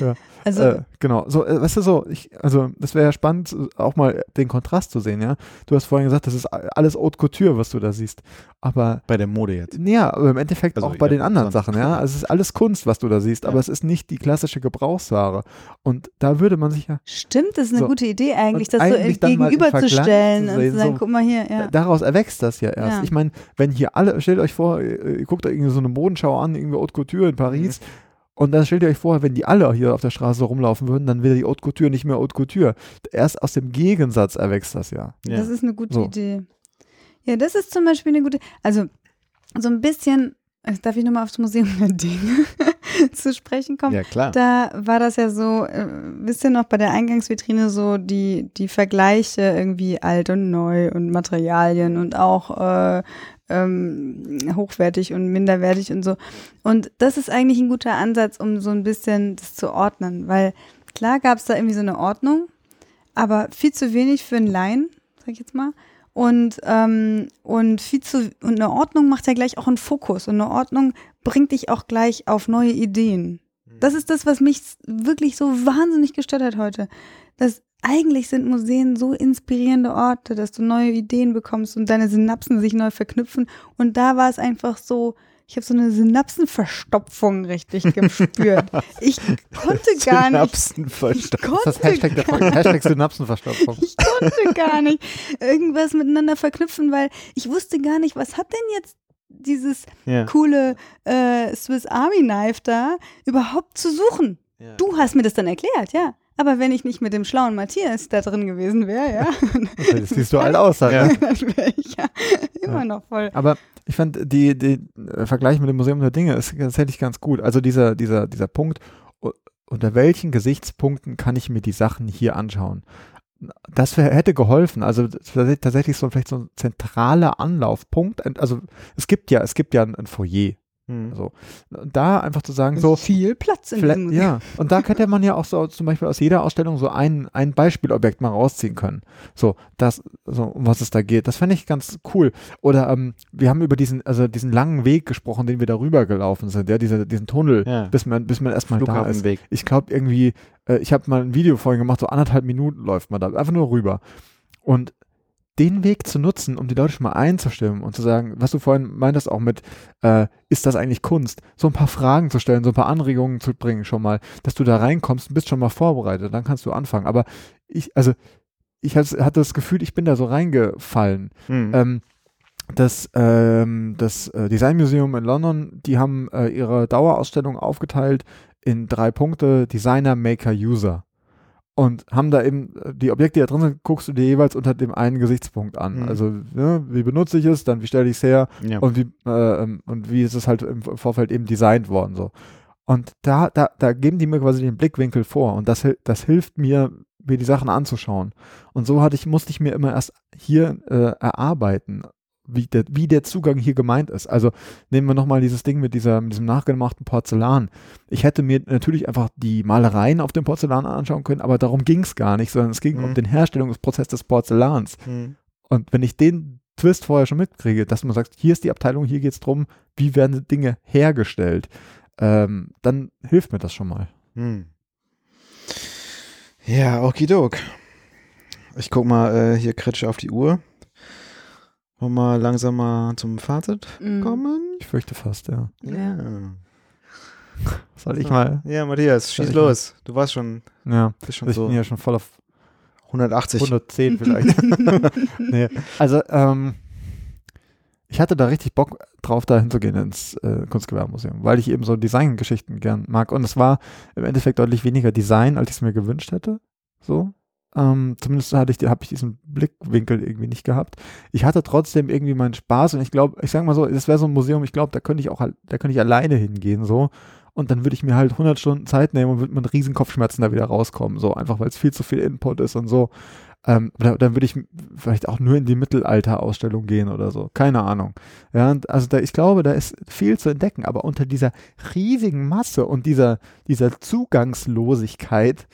Also, äh, genau. So, äh, weißt du so, ich, also das wäre ja spannend, auch mal den Kontrast zu sehen, ja. Du hast vorhin gesagt, das ist alles Haute Couture, was du da siehst. Aber Bei der Mode jetzt. ja, aber im Endeffekt Also, auch bei ja, den anderen. Sachen, ja. Also es ist alles Kunst, was du da siehst, aber Ja. es ist nicht die klassische Gebrauchsware. Und da würde man sich ja stimmt, das ist eine so. gute Idee eigentlich, das so eigentlich im gegenüberzustellen und zu sagen, so- guck mal hier, ja. Daraus erwächst das ja erst. Ja. Ich meine, wenn hier alle, stellt euch vor, ihr, ihr guckt da irgendwie so eine Modenschau an, irgendwie Haute Couture in Paris. Mhm. Und dann stellt ihr euch vor, wenn die alle hier auf der Straße rumlaufen würden, dann wäre die Haute Couture nicht mehr Haute Couture. Erst aus dem Gegensatz erwächst das ja. Ja. Das ist eine gute So. Idee. Ja, das ist zum Beispiel eine gute, also so ein bisschen, äh, darf ich nochmal aufs Museum der Dinge zu sprechen kommen? ja, klar. Da war das ja so, äh, wisst ihr noch, bei der Eingangsvitrine so die, die Vergleiche irgendwie alt und neu und Materialien und auch äh, ähm, hochwertig und minderwertig und so. Und das ist eigentlich ein guter Ansatz, um so ein bisschen das zu ordnen, weil klar gab es da irgendwie so eine Ordnung, aber viel zu wenig für einen Laien, sag ich jetzt mal. Und, ähm, und viel zu, und eine Ordnung macht ja gleich auch einen Fokus. Und eine Ordnung bringt dich auch gleich auf neue Ideen. Das ist das, was mich wirklich so wahnsinnig gestört hat heute. Dass eigentlich sind Museen so inspirierende Orte, dass du neue Ideen bekommst und deine Synapsen sich neu verknüpfen. Und da war es einfach so, ich habe so eine Synapsenverstopfung richtig gespürt. Ich konnte gar nicht. Synapsenverstopfung. Ich Das ist das konnte Hashtag, der Folge, Hashtag Synapsenverstopfung. ich konnte gar nicht irgendwas miteinander verknüpfen, weil ich wusste gar nicht, was hat denn jetzt dieses Ja. coole äh, Swiss Army Knife da überhaupt zu suchen? Ja. Du hast mir das dann erklärt, ja. Aber wenn ich nicht mit dem schlauen Matthias da drin gewesen wäre, ja, Das siehst du alt aus. Halt, Ja. ne? dann wäre ich ja immer Ja. noch voll. Aber ich fand die, die äh, Vergleich mit dem Museum der Dinge ist tatsächlich ganz gut. Also dieser, dieser, dieser Punkt, unter welchen Gesichtspunkten kann ich mir die Sachen hier anschauen? Das wär, hätte geholfen. Also tats- tatsächlich so vielleicht so ein zentraler Anlaufpunkt. Also es gibt ja, es gibt ja ein, ein Foyer. Mhm. So. Und da einfach zu sagen, so, viel Platz in diesem Museum. ja, und da könnte man ja auch so zum Beispiel aus jeder Ausstellung so ein, ein Beispielobjekt mal rausziehen können. So, das, so, um was es da geht. Das fände ich ganz cool. Oder ähm, wir haben über diesen, also diesen langen Weg gesprochen, den wir darüber gelaufen sind, ja, diese, diesen Tunnel, Ja. bis man, bis man erstmal da ist. Ich glaube irgendwie, äh, ich habe mal ein Video vorhin gemacht, so anderthalb Minuten läuft man da, einfach nur rüber. Und den Weg zu nutzen, um die Leute schon mal einzustimmen und zu sagen, was du vorhin meintest auch mit, äh, ist das eigentlich Kunst? So ein paar Fragen zu stellen, so ein paar Anregungen zu bringen schon mal, dass du da reinkommst und bist schon mal vorbereitet, dann kannst du anfangen. Aber ich, also, ich hatte das Gefühl, ich bin da so reingefallen. Mhm. Ähm, das, ähm, das äh, Design Museum in London, die haben äh, ihre Dauerausstellung aufgeteilt in drei Punkte: Designer, Maker, User. Und haben da eben äh, die Objekte, die da drin sind, guckst du dir jeweils unter dem einen Gesichtspunkt an. Mhm. Also, ne, wie benutze ich es, dann wie stelle ich es her ja. und wie, äh, ähm, und wie ist es halt im Vorfeld eben designt worden. so. Und da, da, da geben die mir quasi den Blickwinkel vor und das, das hilft mir, mir die Sachen anzuschauen. Und so hatte ich, musste ich mir immer erst hier äh, erarbeiten, wie der, wie der Zugang hier gemeint ist. Also nehmen wir nochmal dieses Ding mit, dieser, mit diesem nachgemachten Porzellan. Ich hätte mir natürlich einfach die Malereien auf dem Porzellan anschauen können, aber darum ging es gar nicht, sondern es ging Mhm. um den Herstellungsprozess des Porzellans. Hm. Und wenn ich den Twist vorher schon mitkriege, dass man sagt, hier ist die Abteilung, hier geht es drum, wie werden Dinge hergestellt, ähm, dann hilft mir das schon mal. Hm. Ja, okidok. Ich guck mal äh, hier kritisch auf die Uhr. Wollen wir mal langsam mal zum Fazit Mhm. kommen? Ich fürchte fast, ja. Ja. Soll ich mal? Ja, Matthias, schieß los. Du warst schon, Ja, bist schon ich so bin ja schon voll auf 180. 110 vielleicht. nee, also ähm, ich hatte da richtig Bock drauf, da hinzugehen ins äh, Kunstgewerbemuseum, weil ich eben so Designgeschichten gern mag. Und es war im Endeffekt deutlich weniger Design, als ich es mir gewünscht hätte. So. Ähm, zumindest hatte ich, habe ich diesen Blickwinkel irgendwie nicht gehabt. Ich hatte trotzdem irgendwie meinen Spaß und ich glaube, ich sage mal so, das wäre so ein Museum, ich glaube, da könnte ich auch, da könnte ich alleine hingehen, so. Und dann würde ich mir halt 100 Stunden Zeit nehmen und würde mit riesen Kopfschmerzen da wieder rauskommen, so. Einfach, weil es viel zu viel Input ist und so. Ähm, dann würde ich vielleicht auch nur in die Mittelalter-Ausstellung gehen oder so. Keine Ahnung. Ja, also da, ich glaube, da ist viel zu entdecken, aber unter dieser riesigen Masse und dieser, dieser Zugangslosigkeit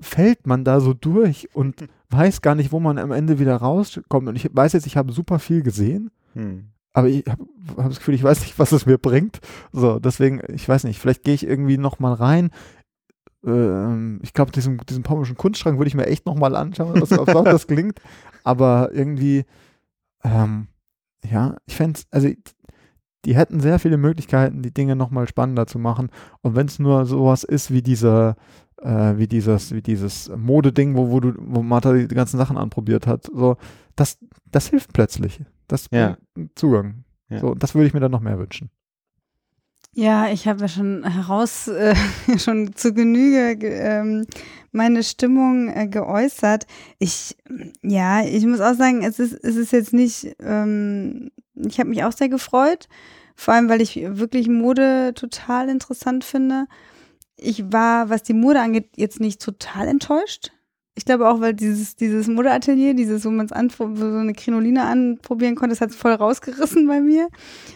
fällt man da so durch und weiß gar nicht, wo man am Ende wieder rauskommt. Und ich weiß jetzt, ich habe super viel gesehen, Hm. aber ich habe hab das Gefühl, ich weiß nicht, was es mir bringt. So, deswegen, ich weiß nicht, vielleicht gehe ich irgendwie noch mal rein. Ähm, ich glaube, diesen, diesen pommerschen Kunstschrank würde ich mir echt noch mal anschauen, was auf das klingt. Aber irgendwie, ähm, ja, ich fände also die hätten sehr viele Möglichkeiten, die Dinge noch mal spannender zu machen. Und wenn es nur sowas ist wie dieser, äh, wie dieses, wie dieses Modeding, wo, wo du, wo Martha die ganzen Sachen anprobiert hat, so, das, das hilft plötzlich. Das Ja. Zugang. Ja. So, das würde ich mir dann noch mehr wünschen. Ja, ich habe ja schon heraus, äh, schon zu Genüge ge- ähm, meine Stimmung äh, geäußert. Ich, ja, ich muss auch sagen, es ist, es ist jetzt nicht, ähm, ich habe mich auch sehr gefreut, vor allem, weil ich wirklich Mode total interessant finde. Ich war, was die Mode angeht, jetzt nicht total enttäuscht. Ich glaube auch, weil dieses, dieses Modeatelier, dieses, wo man es so eine Krinoline anprobieren konnte, das hat es voll rausgerissen bei mir.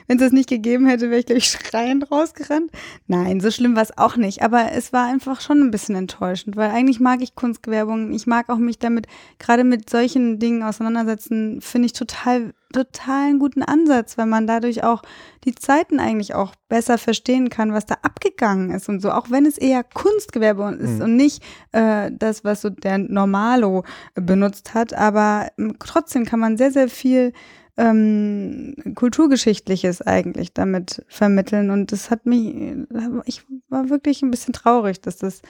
Wenn es das nicht gegeben hätte, wäre ich, glaube ich, schreiend rausgerannt. Nein, so schlimm war es auch nicht. Aber es war einfach schon ein bisschen enttäuschend, weil eigentlich mag ich Kunstgewerbung. Ich mag auch mich damit, gerade mit solchen Dingen auseinandersetzen, finde ich total, total einen guten Ansatz, weil man dadurch auch die Zeiten eigentlich auch besser verstehen kann, was da abgegangen ist und so. Auch wenn es eher Kunstgewerbe ist Mhm. und nicht äh, das, was so der Normalo benutzt hat. Aber ähm, trotzdem kann man sehr, sehr viel ähm, Kulturgeschichtliches eigentlich damit vermitteln. Und das hat mich, ich war wirklich ein bisschen traurig, dass das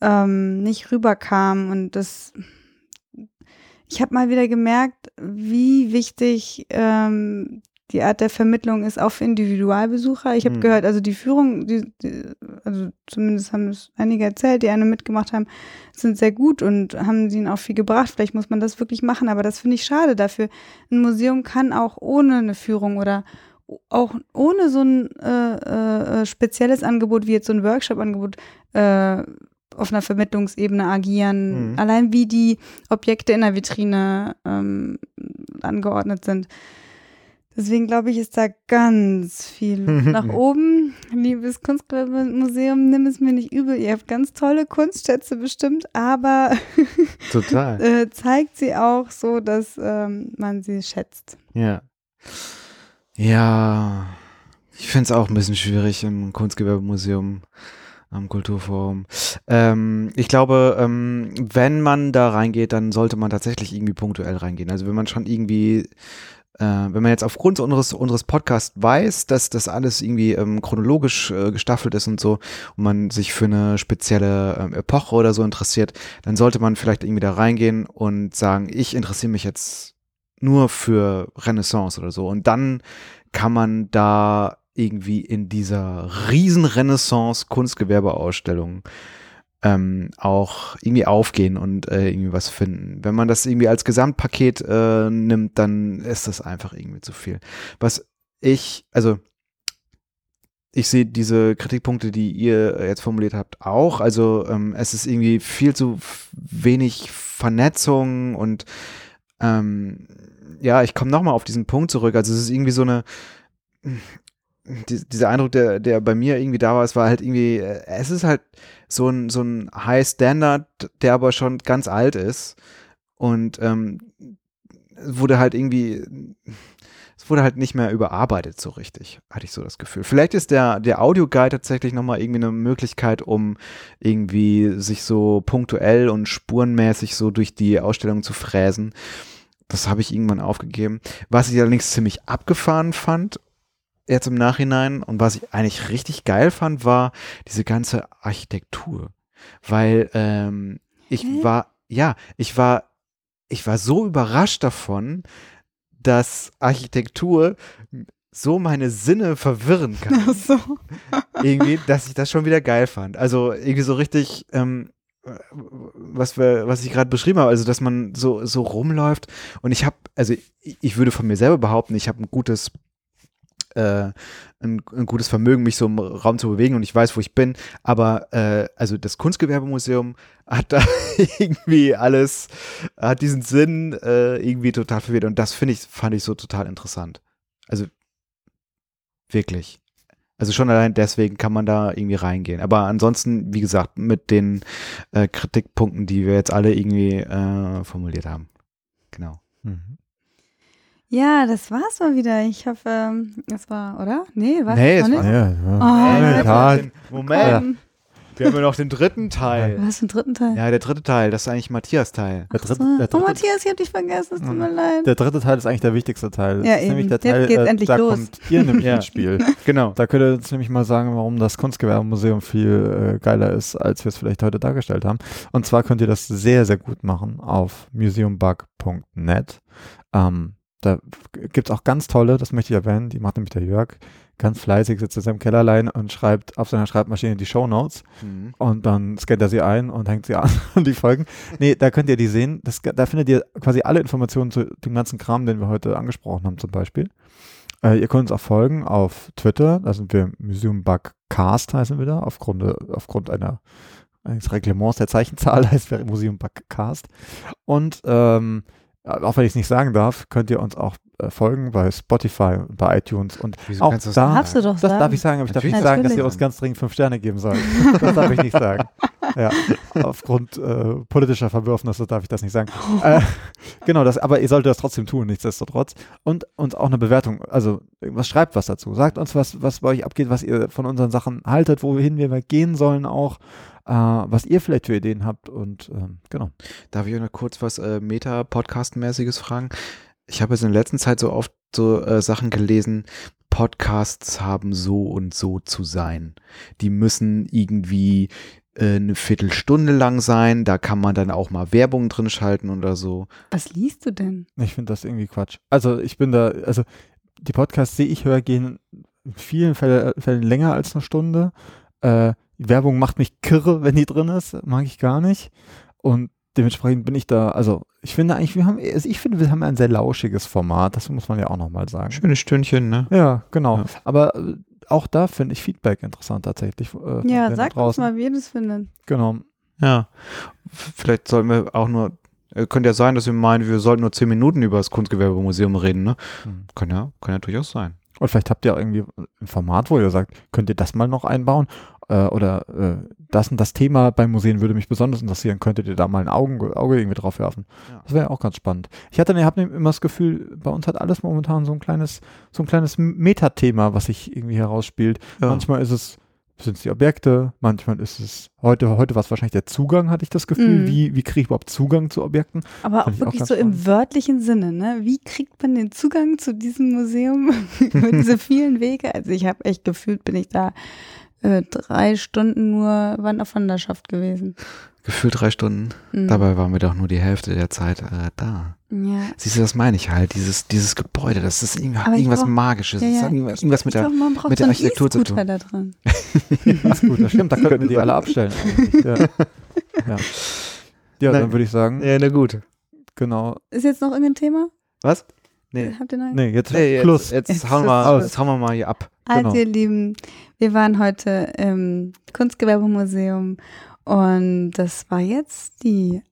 ähm, nicht rüberkam. Und das, ich habe mal wieder gemerkt, wie wichtig ähm, die Art der Vermittlung ist auch für Individualbesucher. Ich habe Hm. gehört, also die Führung, die, die, also zumindest haben es einige erzählt, die eine mitgemacht haben, sind sehr gut und haben ihnen auch viel gebracht. Vielleicht muss man das wirklich machen, aber das finde ich schade dafür. Ein Museum kann auch ohne eine Führung oder auch ohne so ein äh, äh, spezielles Angebot wie jetzt so ein Workshop-Angebot äh, auf einer Vermittlungsebene agieren. Mhm. Allein wie die Objekte in der Vitrine ähm, angeordnet sind. Deswegen glaube ich, ist da ganz viel nach oben. Liebes Kunstmuseum, nimm es mir nicht übel. Ihr habt ganz tolle Kunstschätze bestimmt, aber Total. äh, zeigt sie auch so, dass ähm, man sie schätzt. Ja. Ja. Ich finde es auch ein bisschen schwierig im Kunstgewerbemuseum, am Kulturforum. Ähm, ich glaube, ähm, wenn man da reingeht, dann sollte man tatsächlich irgendwie punktuell reingehen. Also wenn man schon irgendwie äh, wenn man jetzt aufgrund unseres, unseres Podcasts weiß, dass das alles irgendwie ähm, chronologisch äh, gestaffelt ist und so und man sich für eine spezielle ähm, Epoche oder so interessiert, dann sollte man vielleicht irgendwie da reingehen und sagen, ich interessiere mich jetzt nur für Renaissance oder so. Und dann kann man da irgendwie in dieser riesen Renaissance-Kunstgewerbeausstellung ähm, auch irgendwie aufgehen und äh, irgendwie was finden. Wenn man das irgendwie als Gesamtpaket äh, nimmt, dann ist das einfach irgendwie zu viel. Was ich, also ich sehe diese Kritikpunkte, die ihr jetzt formuliert habt, auch. Also ähm, es ist irgendwie viel zu wenig Vernetzung und ähm, ja, ich komme nochmal auf diesen Punkt zurück. Also es ist irgendwie so eine, die, dieser Eindruck, der, der bei mir irgendwie da war, es war halt irgendwie, äh, es ist halt so ein, so ein High Standard, der aber schon ganz alt ist. Und ähm, wurde halt irgendwie, es wurde halt nicht mehr überarbeitet so richtig, hatte ich so das Gefühl. Vielleicht ist der, der Audioguide tatsächlich nochmal irgendwie eine Möglichkeit, um irgendwie sich so punktuell und spurenmäßig so durch die Ausstellung zu fräsen. Das habe ich irgendwann aufgegeben. Was ich allerdings ziemlich abgefahren fand, jetzt im Nachhinein, und was ich eigentlich richtig geil fand, war diese ganze Architektur. Weil ähm, ich Hä? war, ja, ich war, ich war so überrascht davon, dass Architektur so meine Sinne verwirren kann so. irgendwie, dass ich das schon wieder geil fand. Also irgendwie so richtig, ähm, was wir, was ich gerade beschrieben habe, also dass man so so rumläuft und ich habe, also ich, ich würde von mir selber behaupten, ich habe ein gutes äh, ein, ein gutes Vermögen, mich so im Raum zu bewegen und ich weiß, wo ich bin. Aber äh, also das Kunstgewerbemuseum hat da irgendwie alles, hat diesen Sinn äh, irgendwie total verwirrt und das finde ich, fand ich so total interessant. Also wirklich. Also schon allein deswegen kann man da irgendwie reingehen. Aber ansonsten, wie gesagt, mit den äh, Kritikpunkten, die wir jetzt alle irgendwie äh, formuliert haben. Genau. Mhm. Ja, das war's mal wieder. Ich hoffe, ähm, es war, oder? Nee, war Nee, noch es nicht? war- Ja, ja. Oh, ja, Leute. Tag. Moment, wir haben ja noch den dritten Teil. Was für einen dritten Teil? Ja, der dritte Teil, das ist eigentlich Matthias Teil. Der dritte, so. der, Oh, dritte, Matthias, ich hab dich vergessen, es tut mir leid. der dritte Teil ist eigentlich der wichtigste Teil. Das Ja, ist nämlich eben. der Jetzt Teil, geht's äh, endlich da los. kommt ihr nämlich Ja. ins Spiel. Genau. Da könnt ihr uns nämlich mal sagen, warum das Kunstgewerbemuseum viel äh, geiler ist, als wir es vielleicht heute dargestellt haben. Und zwar könnt ihr das sehr, sehr gut machen auf museumbug.net. Ähm, da gibt's auch ganz tolle, das möchte ich erwähnen, die macht nämlich der Jörg, ganz fleißig, sitzt in seinem Kellerlein und schreibt auf seiner Schreibmaschine die Shownotes Mhm. und dann scannt er sie ein und hängt sie an und die Folgen. Nee, da könnt ihr die sehen. Das, da findet ihr quasi alle Informationen zu dem ganzen Kram, den wir heute angesprochen haben zum Beispiel. Äh, ihr könnt uns auch folgen auf Twitter, da sind wir Museum Bug Cast heißen wir da, aufgrund, aufgrund einer eines Reglements der Zeichenzahl heißt wir Museum Bug Cast. Und ähm, auch wenn ich es nicht sagen darf, könnt ihr uns auch äh, folgen bei Spotify und bei iTunes und Wieso auch da, Darfst du doch das sagen. darf ich sagen, aber ich darf nicht sagen, dass ihr uns ganz dringend fünf Sterne geben sollt. Das darf ich nicht sagen. Ja, aufgrund äh, politischer Verwürfnisse darf ich das nicht sagen. Äh, genau, das, aber ihr solltet das trotzdem tun, nichtsdestotrotz. Und uns auch eine Bewertung, also was schreibt was dazu. Sagt uns, was, was bei euch abgeht, was ihr von unseren Sachen haltet, wohin wir gehen sollen auch, äh, was ihr vielleicht für Ideen habt und ähm, genau. Darf ich noch kurz was äh, Meta-Podcast-mäßiges fragen? Ich habe jetzt in der letzten Zeit so oft so äh, Sachen gelesen, Podcasts haben so und so zu sein. Die müssen irgendwie äh, eine Viertelstunde lang sein, da kann man dann auch mal Werbung drin schalten oder so. Was liest du denn? Ich finde das irgendwie Quatsch. Also ich bin da, also die Podcasts, die ich höre, gehen in vielen Fällen, Fällen länger als eine Stunde. Äh, die Werbung macht mich kirre, wenn die drin ist, mag ich gar nicht. Und dementsprechend bin ich da, also ich finde eigentlich, wir haben, also ich finde, wir haben ein sehr lauschiges Format, das muss man ja auch nochmal sagen. Schönes Stündchen, ne? Ja, genau. Ja. Aber äh, auch da finde ich Feedback interessant tatsächlich. Äh, Ja, sag uns draußen. mal, wie ihr das findet. Genau. Ja. Vielleicht sollten wir auch nur, äh, könnte ja sein, dass wir meinen, wir sollten nur zehn Minuten über das Kunstgewerbemuseum reden, ne? Hm. Kann ja, kann ja durchaus sein. Und vielleicht habt ihr auch irgendwie ein Format, wo ihr sagt, könnt ihr das mal noch einbauen? Äh, oder äh, das und das Thema bei Museen würde mich besonders interessieren. Könntet ihr da mal ein Augen, Auge irgendwie drauf werfen? Ja. Das wäre ja auch ganz spannend. Ich hatte, ich habe immer das Gefühl, bei uns hat alles momentan so ein kleines, so ein kleines Metathema, was sich irgendwie herausspielt. Ja. Manchmal ist es sind es die Objekte, manchmal ist es heute heute war es wahrscheinlich der Zugang, hatte ich das Gefühl. Mhm. Wie wie kriege ich überhaupt Zugang zu Objekten? Aber auch ich auch wirklich ganz so im spannend. wörtlichen Sinne, ne? Wie kriegt man den Zugang zu diesem Museum über diese vielen Wege? Also ich habe echt gefühlt, bin ich da äh, drei Stunden nur Wand auf Wanderschaft gewesen. Gefühlt drei Stunden. Mhm. Dabei waren wir doch nur die Hälfte der Zeit äh, da. Ja. Siehst du, das meine ich halt, dieses, dieses Gebäude, das ist ich irgendwas brauch- Magisches, Ja, das ja. hat irgendwas, irgendwas mit Ich der, glaub, man braucht mit der Architektur zu tun. da drin. Das ist gut, das stimmt, da könnten wir die alle abstellen. eigentlich. Ja, ja. ja Nein. dann würde ich sagen, Ja, na gut. genau. Ist jetzt noch irgendein Thema? Was? Nee. Habt ihr noch? Nee, jetzt Nee, jetzt, Schluss. Jetzt, Jetzt hauen, ist wir, jetzt hauen wir mal hier ab. Also Genau. ihr Lieben, wir waren heute im Kunstgewerbemuseum und das war jetzt die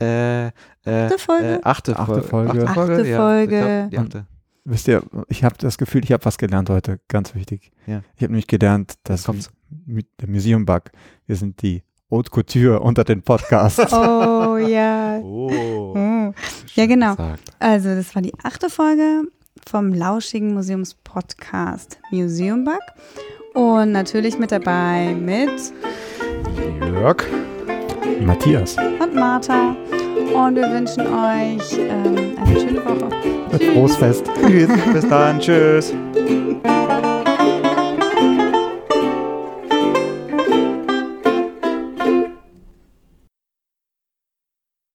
Äh, äh, Achte Folge? Äh, achte, Achte Fol- Folge. Achte Folge. Achte ja, Folge. Glaub, achte. Wisst ihr, ich habe das Gefühl, ich habe was gelernt heute, ganz wichtig. Ja. Ich habe nämlich gelernt, dass kommt's. mit der Museum Bug, wir sind die Haute Couture unter den Podcasts. Oh ja. Oh. Oh. Ja, genau. Gesagt. Also, das war die achte Folge vom lauschigen Museumspodcast Museum Bug. Und natürlich mit dabei mit Jörg. Matthias, und Martha. Und wir wünschen euch ähm, eine schöne Woche. Großfest. Tschüss. Bis dann. Tschüss.